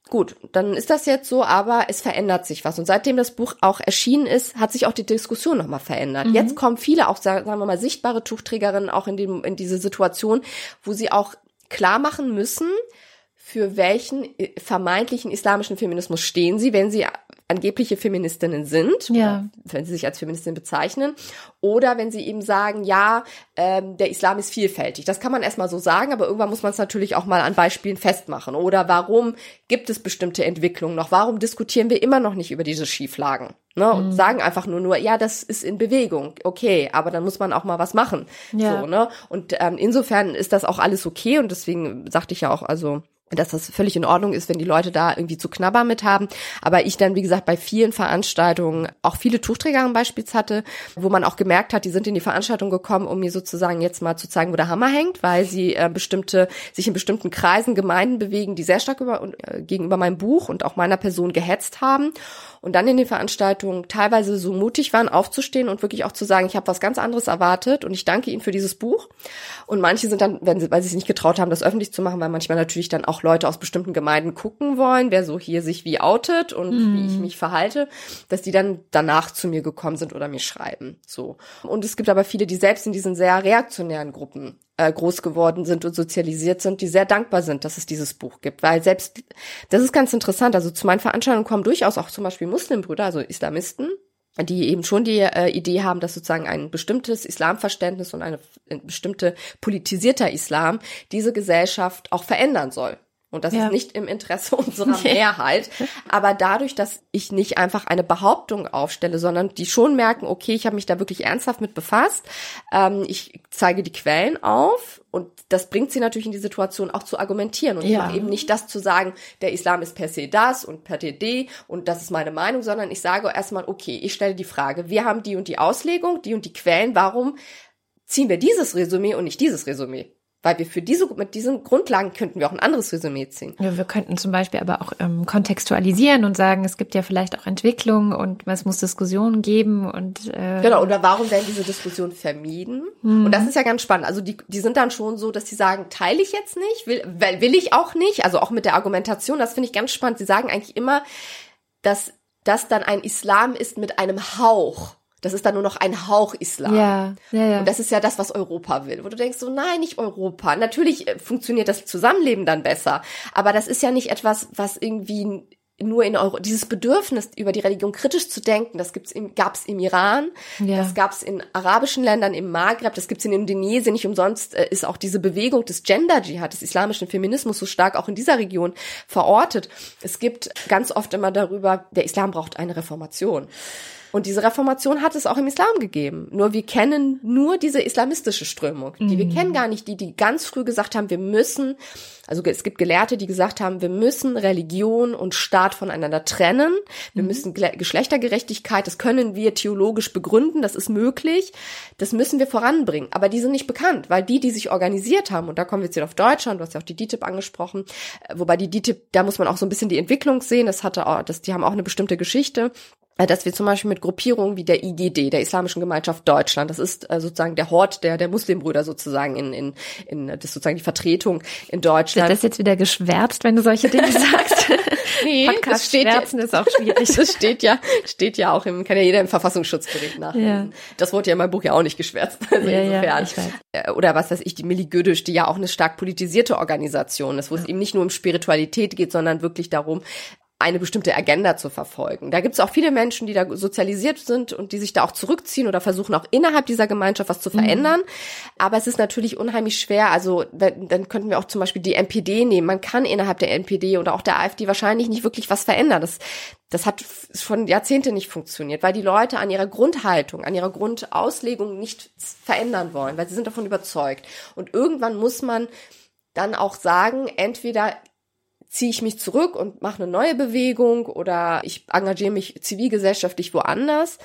Gut, dann ist das jetzt so, aber es verändert sich was. Und seitdem das Buch auch erschienen ist, hat sich auch die Diskussion nochmal verändert. Mhm. Jetzt kommen viele, auch sagen wir mal, sichtbare Tuchträgerinnen auch in, dem, in diese Situation, wo sie auch klar machen müssen, für welchen äh, vermeintlichen islamischen Feminismus stehen sie, wenn sie angebliche Feministinnen sind, ja. wenn sie sich als Feministin bezeichnen, oder wenn sie eben sagen, ja, ähm, der Islam ist vielfältig. Das kann man erstmal so sagen, aber irgendwann muss man es natürlich auch mal an Beispielen festmachen. Oder warum gibt es bestimmte Entwicklungen noch? Warum diskutieren wir immer noch nicht über diese Schieflagen? Ne, und mhm. sagen einfach nur nur, ja, das ist in Bewegung, okay, aber dann muss man auch mal was machen. Ja. So, ne? Und ähm, insofern ist das auch alles okay und deswegen sagte ich ja auch, also dass das völlig in Ordnung ist, wenn die Leute da irgendwie zu knabbern mit haben. Aber ich dann, wie gesagt, bei vielen Veranstaltungen auch viele Tuchträger im Beispiel hatte, wo man auch gemerkt hat, die sind in die Veranstaltung gekommen, um mir sozusagen jetzt mal zu zeigen, wo der Hammer hängt, weil sie äh, bestimmte, sich in bestimmten Kreisen, Gemeinden bewegen, die sehr stark über, äh, gegenüber meinem Buch und auch meiner Person gehetzt haben und dann in den Veranstaltungen teilweise so mutig waren, aufzustehen und wirklich auch zu sagen, ich habe was ganz anderes erwartet und ich danke Ihnen für dieses Buch. Und manche sind dann, wenn sie, weil sie sich nicht getraut haben, das öffentlich zu machen, weil manchmal natürlich dann auch Leute aus bestimmten Gemeinden gucken wollen, wer so hier sich wie outet und mm. wie ich mich verhalte, dass die dann danach zu mir gekommen sind oder mir schreiben. So. Und es gibt aber viele, die selbst in diesen sehr reaktionären Gruppen äh, groß geworden sind und sozialisiert sind, die sehr dankbar sind, dass es dieses Buch gibt. Weil selbst, das ist ganz interessant, also zu meinen Veranstaltungen kommen durchaus auch zum Beispiel Muslimbrüder, also Islamisten, die eben schon die äh, Idee haben, dass sozusagen ein bestimmtes Islamverständnis und eine, eine bestimmte politisierter Islam diese Gesellschaft auch verändern soll. Und das ja. ist nicht im Interesse unserer Mehrheit. Aber dadurch, dass ich nicht einfach eine Behauptung aufstelle, sondern die schon merken, okay, ich habe mich da wirklich ernsthaft mit befasst, ähm, ich zeige die Quellen auf und das bringt sie natürlich in die Situation auch zu argumentieren und ja. eben nicht das zu sagen, der Islam ist per se das und per se und das ist meine Meinung, sondern ich sage erstmal, okay, ich stelle die Frage, wir haben die und die Auslegung, die und die Quellen, warum ziehen wir dieses Resümee und nicht dieses Resümee? Weil wir für diese, mit diesen Grundlagen könnten wir auch ein anderes Resümee ziehen. Ja, wir könnten zum Beispiel aber auch ähm, kontextualisieren und sagen, es gibt ja vielleicht auch Entwicklung und es muss Diskussionen geben und äh Genau, oder warum werden diese Diskussionen vermieden? Mhm. Und das ist ja ganz spannend. Also die, die sind dann schon so, dass sie sagen, teile ich jetzt nicht, will, will ich auch nicht. Also auch mit der Argumentation, das finde ich ganz spannend. Sie sagen eigentlich immer, dass das dann ein Islam ist mit einem Hauch das ist dann nur noch ein Hauch Islam. Ja, ja, ja. Und das ist ja das, was Europa will. Wo du denkst so, nein, nicht Europa. Natürlich äh, funktioniert das Zusammenleben dann besser. Aber das ist ja nicht etwas, was irgendwie nur in Euro, dieses Bedürfnis über die Religion kritisch zu denken, das gibt's im, gab's im Iran, ja. das gab's in arabischen Ländern, im Maghreb, das gibt's in Indonesien, nicht umsonst äh, ist auch diese Bewegung des Gender Jihad, des islamischen Feminismus so stark auch in dieser Region verortet. Es gibt ganz oft immer darüber, der Islam braucht eine Reformation. Und diese Reformation hat es auch im Islam gegeben. Nur wir kennen nur diese islamistische Strömung. Die, mhm. Wir kennen gar nicht die, die ganz früh gesagt haben, wir müssen, also es gibt Gelehrte, die gesagt haben, wir müssen Religion und Staat voneinander trennen. Wir mhm. müssen Geschlechtergerechtigkeit, das können wir theologisch begründen, das ist möglich. Das müssen wir voranbringen. Aber die sind nicht bekannt, weil die, die sich organisiert haben, und da kommen wir jetzt wieder auf Deutschland, du hast ja auch die DITIB angesprochen, äh, wobei die DITIB, da muss man auch so ein bisschen die Entwicklung sehen, das hatte auch, das, die haben auch eine bestimmte Geschichte. Äh, dass wir zum Beispiel mit Gruppierungen wie der IGD, der Islamischen Gemeinschaft Deutschland, das ist äh, sozusagen der Hort der, der Muslimbrüder sozusagen in, in, in, das ist sozusagen die Vertretung in Deutschland. Wird das jetzt wieder geschwärzt, wenn du solche Dinge sagst? nee, Podcast das steht schwärzen ja, ist auch schwierig. Das steht ja, steht ja auch im, kann ja jeder im Verfassungsschutzbericht nach. Ja. Das wurde ja in meinem Buch ja auch nicht geschwärzt. Also ja, insofern. Ja, ich weiß. Äh, oder was weiß ich, die Milli Gödisch, die ja auch eine stark politisierte Organisation ist, wo es eben nicht nur um Spiritualität geht, sondern wirklich darum, eine bestimmte Agenda zu verfolgen. Da gibt es auch viele Menschen, die da sozialisiert sind und die sich da auch zurückziehen oder versuchen auch innerhalb dieser Gemeinschaft was zu mhm. verändern. Mhm. Aber es ist natürlich unheimlich schwer. Also dann könnten wir auch zum Beispiel die NPD nehmen. Man kann innerhalb der NPD oder auch der AfD wahrscheinlich nicht wirklich was verändern. Das, das hat schon Jahrzehnte nicht funktioniert, weil die Leute an ihrer Grundhaltung, an ihrer Grundauslegung nicht verändern wollen, weil sie sind davon überzeugt. Und irgendwann muss man dann auch sagen, entweder ziehe ich mich zurück und mache eine neue Bewegung oder ich engagiere mich zivilgesellschaftlich woanders.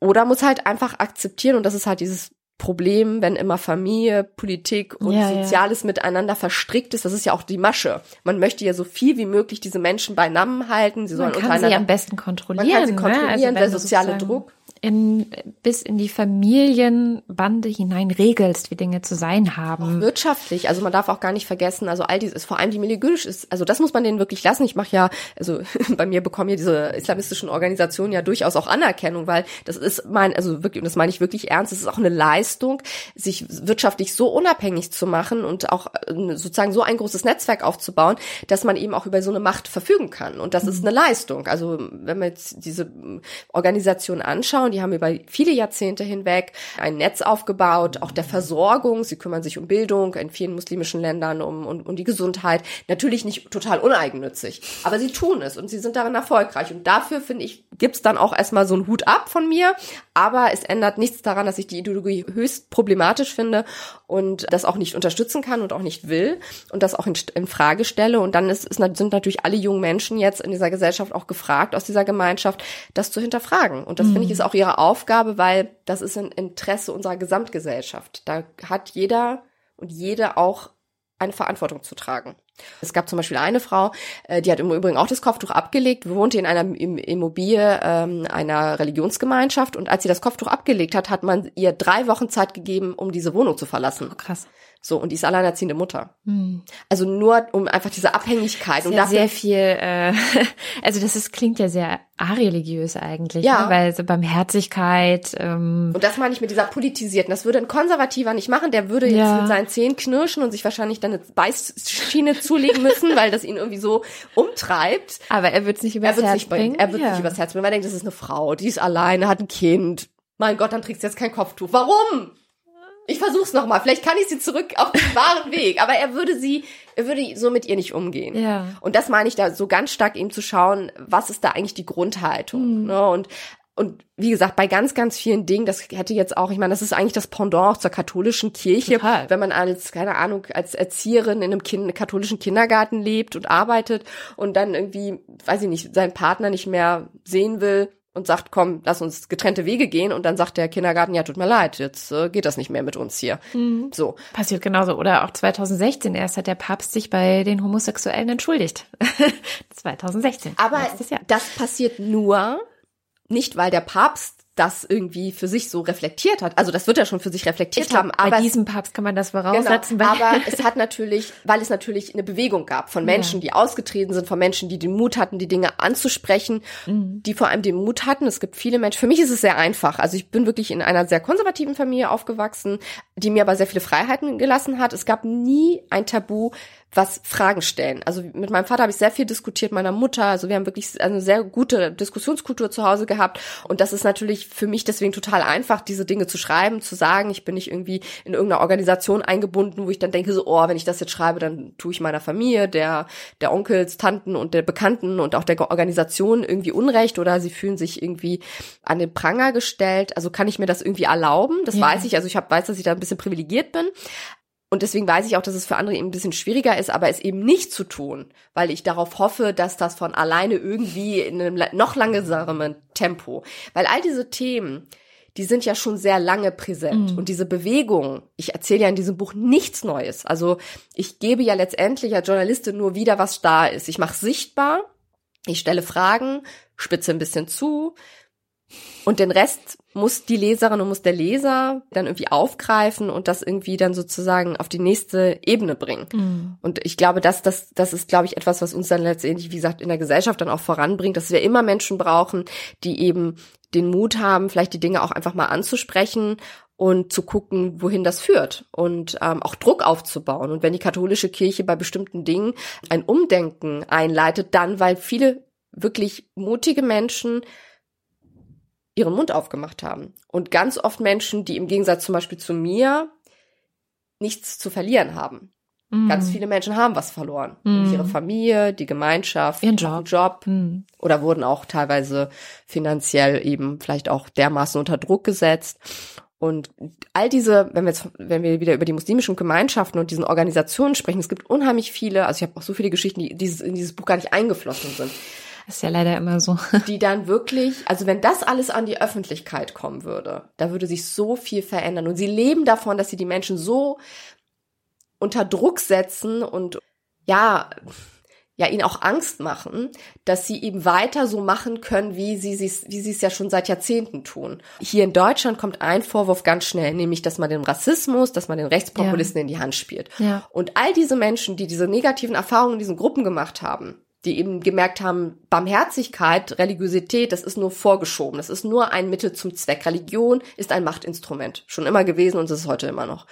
Oder muss halt einfach akzeptieren, und das ist halt dieses Problem, wenn immer Familie, Politik und ja, Soziales ja. miteinander verstrickt ist. Das ist ja auch die Masche. Man möchte ja so viel wie möglich diese Menschen beieinander halten. Sie sollen man kann sie am besten kontrollieren. Man kann sie kontrollieren, ne? also der soziale Druck in, bis in die Familienbande hinein regelst, wie Dinge zu sein haben. Auch wirtschaftlich, also man darf auch gar nicht vergessen, also all dieses, vor allem die Milieugisch ist, also das muss man denen wirklich lassen. Ich mache ja, also bei mir bekommen ja diese islamistischen Organisationen ja durchaus auch Anerkennung, weil das ist mein, also wirklich, und das meine ich wirklich ernst, es ist auch eine Leistung, sich wirtschaftlich so unabhängig zu machen und auch äh, sozusagen so ein großes Netzwerk aufzubauen, dass man eben auch über so eine Macht verfügen kann. Und das mhm. ist eine Leistung. Also wenn wir jetzt diese Organisation anschauen, Frauen, die haben über viele Jahrzehnte hinweg ein Netz aufgebaut, auch der Versorgung. Sie kümmern sich um Bildung in vielen muslimischen Ländern, um, um, um die Gesundheit. Natürlich nicht total uneigennützig, aber sie tun es und sie sind darin erfolgreich. Und dafür, finde ich, gibt's dann auch erstmal so einen Hut ab von mir. Aber es ändert nichts daran, dass ich die Ideologie höchst problematisch finde und das auch nicht unterstützen kann und auch nicht will und das auch in, in Frage stelle. Und dann ist, ist, sind natürlich alle jungen Menschen jetzt in dieser Gesellschaft auch gefragt, aus dieser Gemeinschaft, das zu hinterfragen. Und das mhm. finde ich ist auch ihre Aufgabe, weil das ist ein Interesse unserer Gesamtgesellschaft. Da hat jeder und jede auch eine Verantwortung zu tragen. Es gab zum Beispiel eine Frau, äh, die hat im Übrigen auch das Kopftuch abgelegt, wohnte in einer Immobilie ähm, einer Religionsgemeinschaft und als sie das Kopftuch abgelegt hat, hat man ihr drei Wochen Zeit gegeben, um diese Wohnung zu verlassen. Oh, krass. So, und die ist alleinerziehende Mutter. Hm. Also nur um einfach diese Abhängigkeit. Und ja dafür, sehr viel, äh, also das ist, klingt ja sehr areligiös eigentlich, Ja. ne? weil so Barmherzigkeit, ähm, und das meine ich mit dieser politisierten. Das würde ein Konservativer nicht machen. Der würde jetzt Ja. mit seinen Zähnen knirschen und sich wahrscheinlich dann eine Beißschiene zulegen müssen, weil das ihn irgendwie so umtreibt. aber er wird es nicht übers Er Herz nicht bringen. Er wird ja. nicht übers Herz bringen, weil er denkt, das ist eine Frau, die ist alleine, hat ein Kind. Mein Gott, dann trägst du jetzt kein Kopftuch. Warum? Ich versuch's nochmal. Vielleicht kann ich sie zurück auf den wahren Weg. Aber er würde sie, er würde so mit ihr nicht umgehen. Ja. Und das meine ich da so ganz stark eben zu schauen, was ist da eigentlich die Grundhaltung. Mhm. Ne? Und und wie gesagt, bei ganz, ganz vielen Dingen, das hätte jetzt auch, ich meine, das ist eigentlich das Pendant auch zur katholischen Kirche, Total. wenn man als, keine Ahnung, als Erzieherin in einem kind, katholischen Kindergarten lebt und arbeitet und dann irgendwie, weiß ich nicht, seinen Partner nicht mehr sehen will und sagt, komm, lass uns getrennte Wege gehen und dann sagt der Kindergarten, ja, tut mir leid, jetzt äh, geht das nicht mehr mit uns hier. Mhm. So. Passiert genauso. Oder auch 2016 erst hat der Papst sich bei den Homosexuellen entschuldigt. 2016. Aber das passiert nur nicht, weil der Papst das irgendwie für sich so reflektiert hat. Also das wird er schon für sich reflektiert Ich glaub, haben. Aber bei es- diesem Papst kann man das Genau, voraussetzen. weil- aber es hat natürlich, weil es natürlich eine Bewegung gab von Menschen, Ja. die ausgetreten sind, von Menschen, die den Mut hatten, die Dinge anzusprechen, Mhm. die vor allem den Mut hatten. Es gibt viele Menschen. Für mich ist es sehr einfach. Also ich bin wirklich in einer sehr konservativen Familie aufgewachsen, die mir aber sehr viele Freiheiten gelassen hat. Es gab nie ein Tabu, was Fragen stellen. Also mit meinem Vater habe ich sehr viel diskutiert, meiner Mutter. Also wir haben wirklich eine sehr gute Diskussionskultur zu Hause gehabt. Und das ist natürlich für mich deswegen total einfach, diese Dinge zu schreiben, zu sagen. Ich bin nicht irgendwie in irgendeiner Organisation eingebunden, wo ich dann denke so, oh, wenn ich das jetzt schreibe, dann tue ich meiner Familie, der, der Onkels, Tanten und der Bekannten und auch der Organisation irgendwie Unrecht oder sie fühlen sich irgendwie an den Pranger gestellt. Also kann ich mir das irgendwie erlauben? Das Ja. weiß ich. Also ich hab, weiß, dass ich da ein bisschen privilegiert bin. Und deswegen weiß ich auch, dass es für andere eben ein bisschen schwieriger ist, aber es eben nicht zu tun, weil ich darauf hoffe, dass das von alleine irgendwie in einem noch langsamen Tempo, weil all diese Themen, die sind ja schon sehr lange präsent. Und diese Bewegung, ich erzähle ja in diesem Buch nichts Neues. Also ich gebe ja letztendlich als Journalistin nur wieder, was da ist. Ich mache sichtbar, ich stelle Fragen, spitze ein bisschen zu, und den Rest muss die Leserin und muss der Leser dann irgendwie aufgreifen und das irgendwie dann sozusagen auf die nächste Ebene bringen. Mhm. Und ich glaube, dass das, das ist, glaube ich, etwas, was uns dann letztendlich, wie gesagt, in der Gesellschaft dann auch voranbringt, dass wir immer Menschen brauchen, die eben den Mut haben, vielleicht die Dinge auch einfach mal anzusprechen und zu gucken, wohin das führt und ähm, auch Druck aufzubauen. Und wenn die katholische Kirche bei bestimmten Dingen ein Umdenken einleitet, dann, weil viele wirklich mutige Menschen ihren Mund aufgemacht haben. Und ganz oft Menschen, die im Gegensatz zum Beispiel zu mir nichts zu verlieren haben. Mhm. Ganz viele Menschen haben was verloren. Mhm. Nämlich ihre Familie, die Gemeinschaft, Ihren Job. Job Mhm. oder wurden auch teilweise finanziell eben vielleicht auch dermaßen unter Druck gesetzt. Und all diese, wenn wir jetzt, wenn wir wieder über die muslimischen Gemeinschaften und diesen Organisationen sprechen, es gibt unheimlich viele, also ich habe auch so viele Geschichten, die dieses, in dieses Buch gar nicht eingeflossen sind, ist ja leider immer so. die dann wirklich, also wenn das alles an die Öffentlichkeit kommen würde, da würde sich so viel verändern. Und sie leben davon, dass sie die Menschen so unter Druck setzen und ja, ja, ihnen auch Angst machen, dass sie eben weiter so machen können, wie sie es wie sie es ja schon seit Jahrzehnten tun. Hier in Deutschland kommt ein Vorwurf ganz schnell, nämlich, dass man den Rassismus, dass man den Rechtspopulisten in die Hand spielt. Ja. Und all diese Menschen, die diese negativen Erfahrungen in diesen Gruppen gemacht haben, die eben gemerkt haben, Barmherzigkeit, Religiosität, das ist nur vorgeschoben, das ist nur ein Mittel zum Zweck. Religion ist ein Machtinstrument, schon immer gewesen und es ist heute immer noch.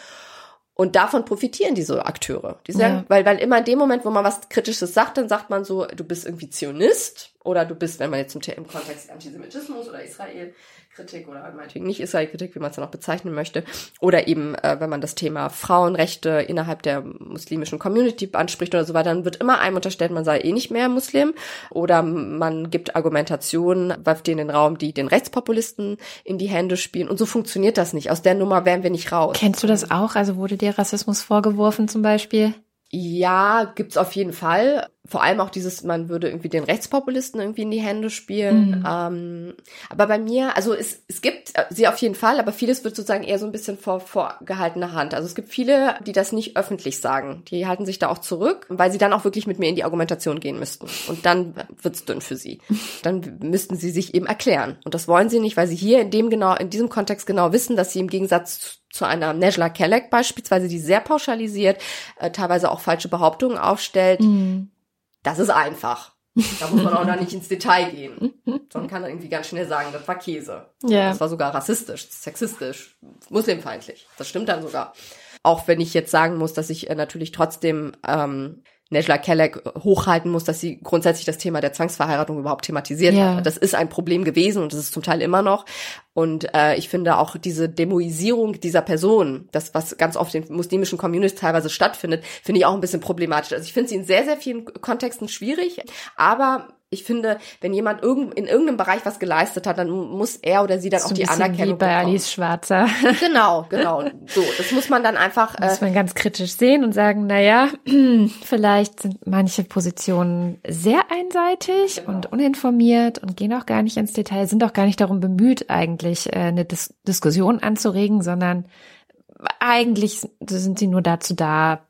Und davon profitieren diese Akteure. Die sagen, Ja. weil, weil immer in dem Moment, wo man was Kritisches sagt, dann sagt man so, du bist irgendwie Zionist oder du bist, wenn man jetzt im, im Kontext Antisemitismus oder Israel-Kritik oder meinetwegen nicht Israel-Kritik, wie man es dann auch bezeichnen möchte, oder eben, äh, wenn man das Thema Frauenrechte innerhalb der muslimischen Community anspricht oder so weiter, dann wird immer einem unterstellt, man sei eh nicht mehr Muslim oder man gibt Argumentationen, wirft die in den Raum, die den Rechtspopulisten in die Hände spielen und so funktioniert das nicht. Aus der Nummer wären wir nicht raus. Kennst du das auch? Also wurde dir Rassismus vorgeworfen zum Beispiel? Ja, gibt's auf jeden Fall. Vor allem auch dieses, man würde irgendwie den Rechtspopulisten irgendwie in die Hände spielen. Mhm. Ähm, aber bei mir, also es, es gibt äh, sie auf jeden Fall, aber vieles wird sozusagen eher so ein bisschen vor vorgehaltener Hand. Also es gibt viele, die das nicht öffentlich sagen. Die halten sich da auch zurück, weil sie dann auch wirklich mit mir in die Argumentation gehen müssten. Und dann wird's dünn für sie. Dann müssten sie sich eben erklären. Und das wollen sie nicht, weil sie hier in dem genau, in diesem Kontext genau wissen, dass sie im Gegensatz zu einer Nejla Kellek beispielsweise, die sehr pauschalisiert, äh, teilweise auch falsche Behauptungen aufstellt. Mhm. Das ist einfach. Da muss man auch noch nicht ins Detail gehen. Sondern kann irgendwie ganz schnell sagen, das war Käse. Ja. Das war sogar rassistisch, sexistisch, muslimfeindlich. Das stimmt dann sogar. Auch wenn ich jetzt sagen muss, dass ich äh, natürlich trotzdem ähm, Nejla Kellek hochhalten muss, dass sie grundsätzlich das Thema der Zwangsverheiratung überhaupt thematisiert ja. hat. Das ist ein Problem gewesen und das ist zum Teil immer noch. Und äh, ich finde auch diese Demoisierung dieser Person, das was ganz oft in muslimischen Communities teilweise stattfindet, finde ich auch ein bisschen problematisch. Also ich finde sie in sehr, sehr vielen Kontexten schwierig, aber ich finde, wenn jemand irgend, in irgendeinem Bereich was geleistet hat, dann muss er oder sie dann auch die Anerkennung wie bei bekommen. Alice Schwarzer. Genau, genau. So, das muss man dann einfach. Äh, muss man ganz kritisch sehen und sagen, na ja, vielleicht sind manche Positionen sehr einseitig genau. und uninformiert und gehen auch gar nicht ins Detail, sind auch gar nicht darum bemüht, eigentlich äh, eine Dis Diskussion anzuregen, sondern eigentlich sind sie nur dazu da,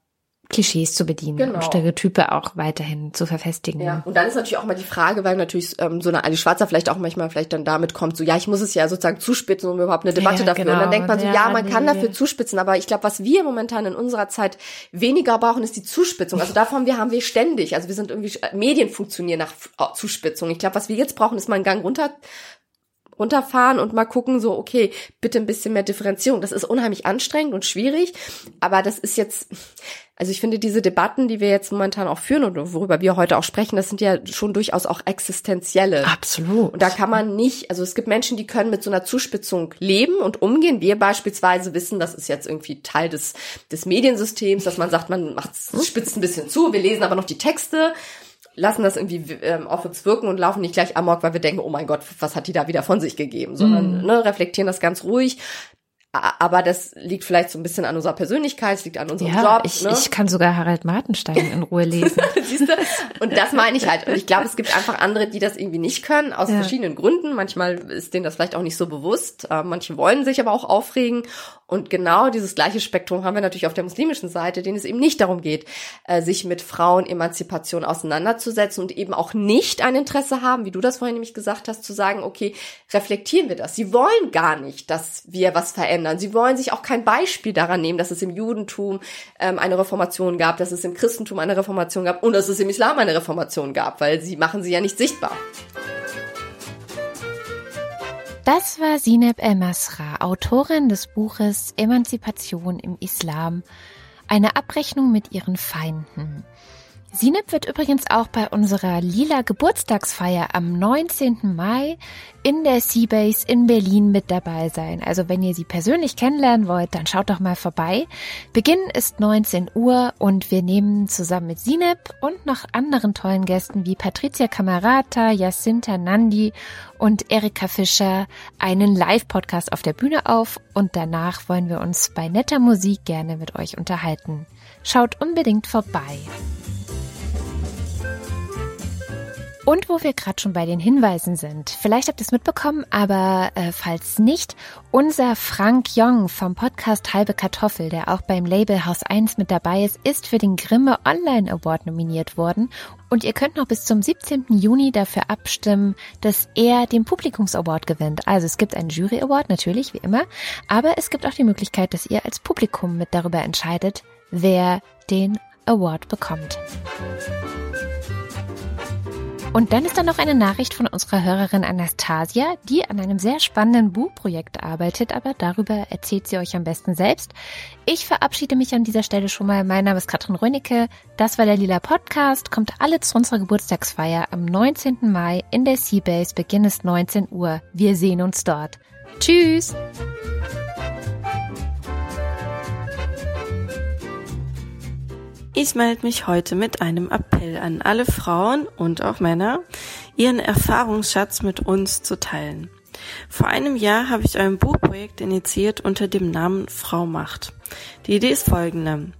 Klischees zu bedienen genau. und Stereotype auch weiterhin zu verfestigen. Ja, und dann ist natürlich auch mal die Frage, weil natürlich ähm, so eine Ali Schwarzer vielleicht auch manchmal vielleicht dann damit kommt, so ja, ich muss es ja sozusagen zuspitzen, um überhaupt eine Debatte ja, dafür. Genau. Und dann denkt man so, ja, ja man nee. kann dafür zuspitzen, aber ich glaube, was wir momentan in unserer Zeit weniger brauchen, ist die Zuspitzung. Also davon wir haben wir ständig, also wir sind irgendwie Medien funktionieren nach Zuspitzung. Ich glaube, was wir jetzt brauchen, ist mal einen Gang runter runterfahren und mal gucken, so, okay, bitte ein bisschen mehr Differenzierung. Das ist unheimlich anstrengend und schwierig, aber das ist jetzt, also ich finde diese Debatten, die wir jetzt momentan auch führen und worüber wir heute auch sprechen, das sind ja schon durchaus auch existenzielle. Absolut. Und da kann man nicht, also es gibt Menschen, die können mit so einer Zuspitzung leben und umgehen. Wir beispielsweise wissen, das ist jetzt irgendwie Teil des, des Mediensystems, dass man sagt, man macht, spitzt ein bisschen zu, wir lesen aber noch die Texte lassen das irgendwie ähm, auf uns wirken und laufen nicht gleich amok, weil wir denken, oh mein Gott, was hat die da wieder von sich gegeben, sondern mm. ne, reflektieren das ganz ruhig, aber das liegt vielleicht so ein bisschen an unserer Persönlichkeit, es liegt an unserem ja, Job. Ich, ne? ich kann sogar Harald Martenstein in Ruhe lesen. Siehst du? Und das meine ich halt. Und ich glaube, es gibt einfach andere, die das irgendwie nicht können, aus ja. verschiedenen Gründen. Manchmal ist denen das vielleicht auch nicht so bewusst. Äh, manche wollen sich aber auch aufregen. Und genau dieses gleiche Spektrum haben wir natürlich auf der muslimischen Seite, denen es eben nicht darum geht, äh, sich mit Frauenemanzipation auseinanderzusetzen und eben auch nicht ein Interesse haben, wie du das vorhin nämlich gesagt hast, zu sagen, okay, reflektieren wir das. Sie wollen gar nicht, dass wir was verändern. Sie wollen sich auch kein Beispiel daran nehmen, dass es im Judentum ähm, eine Reformation gab, dass es im Christentum eine Reformation gab und dass es im Islam eine Reformation gab, weil sie machen sie ja nicht sichtbar. Das war Sineb El-Masra, Autorin des Buches Emanzipation im Islam, eine Abrechnung mit ihren Feinden. Sineb wird übrigens auch bei unserer lila Geburtstagsfeier am 19. Mai in der Seabase in Berlin mit dabei sein. Also wenn ihr sie persönlich kennenlernen wollt, dann schaut doch mal vorbei. Beginn ist 19 Uhr und wir nehmen zusammen mit Sineb und noch anderen tollen Gästen wie Patricia Camerata, Jacinta Nandi und Erika Fischer einen Live-Podcast auf der Bühne auf und danach wollen wir uns bei netter Musik gerne mit euch unterhalten. Schaut unbedingt vorbei. Und wo wir gerade schon bei den Hinweisen sind, vielleicht habt ihr es mitbekommen, aber äh, falls nicht, unser Frank Jong vom Podcast Halbe Kartoffel, der auch beim Label Haus 1 mit dabei ist, ist für den Grimme Online Award nominiert worden. Und ihr könnt noch bis zum 17. Juni dafür abstimmen, dass er den Publikums Award gewinnt. Also es gibt einen Jury Award, natürlich, wie immer, aber es gibt auch die Möglichkeit, dass ihr als Publikum mit darüber entscheidet, wer den Award bekommt. Und dann ist da noch eine Nachricht von unserer Hörerin Anastasia, die an einem sehr spannenden Buchprojekt arbeitet, aber darüber erzählt sie euch am besten selbst. Ich verabschiede mich an dieser Stelle schon mal. Mein Name ist Katrin Rönicke. Das war der Lila Podcast. Kommt alle zu unserer Geburtstagsfeier am 19. Mai in der Seabase. Beginn ist 19 Uhr. Wir sehen uns dort. Tschüss! Ich melde mich heute mit einem Appell an alle Frauen und auch Männer, ihren Erfahrungsschatz mit uns zu teilen. Vor einem Jahr habe ich ein Buchprojekt initiiert unter dem Namen Frau Macht. Die Idee ist folgende.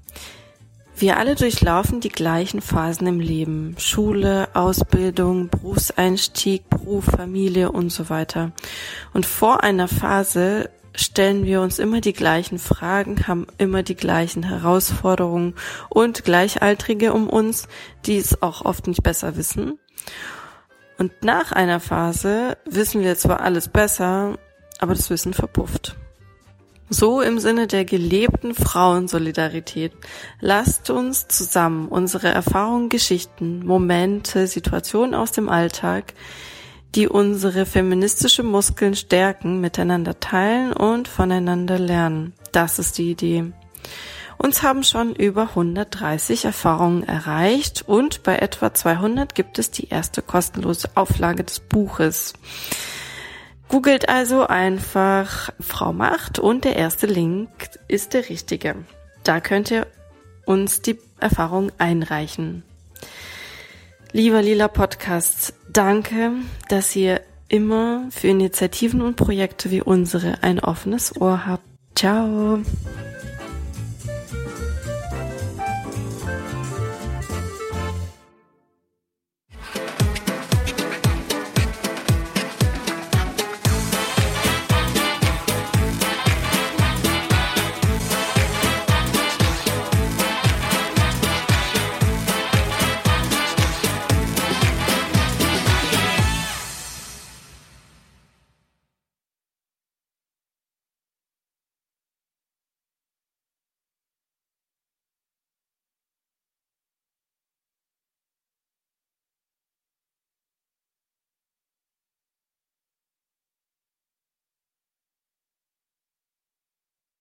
Wir alle durchlaufen die gleichen Phasen im Leben. Schule, Ausbildung, Berufseinstieg, Beruf, Familie und so weiter. Und vor einer Phase stellen wir uns immer die gleichen Fragen, haben immer die gleichen Herausforderungen und Gleichaltrige um uns, die es auch oft nicht besser wissen. Und nach einer Phase wissen wir zwar alles besser, aber das Wissen verpufft. So im Sinne der gelebten Frauensolidarität. Lasst uns zusammen unsere Erfahrungen, Geschichten, Momente, Situationen aus dem Alltag, die unsere feministische Muskeln stärken, miteinander teilen und voneinander lernen. Das ist die Idee. Uns haben schon über 130 Erfahrungen erreicht und bei etwa 200 gibt es die erste kostenlose Auflage des Buches. Googelt also einfach Frau Macht und der erste Link ist der richtige. Da könnt ihr uns die Erfahrung einreichen. Lieber Lila Podcast, danke, dass ihr immer für Initiativen und Projekte wie unsere ein offenes Ohr habt. Ciao.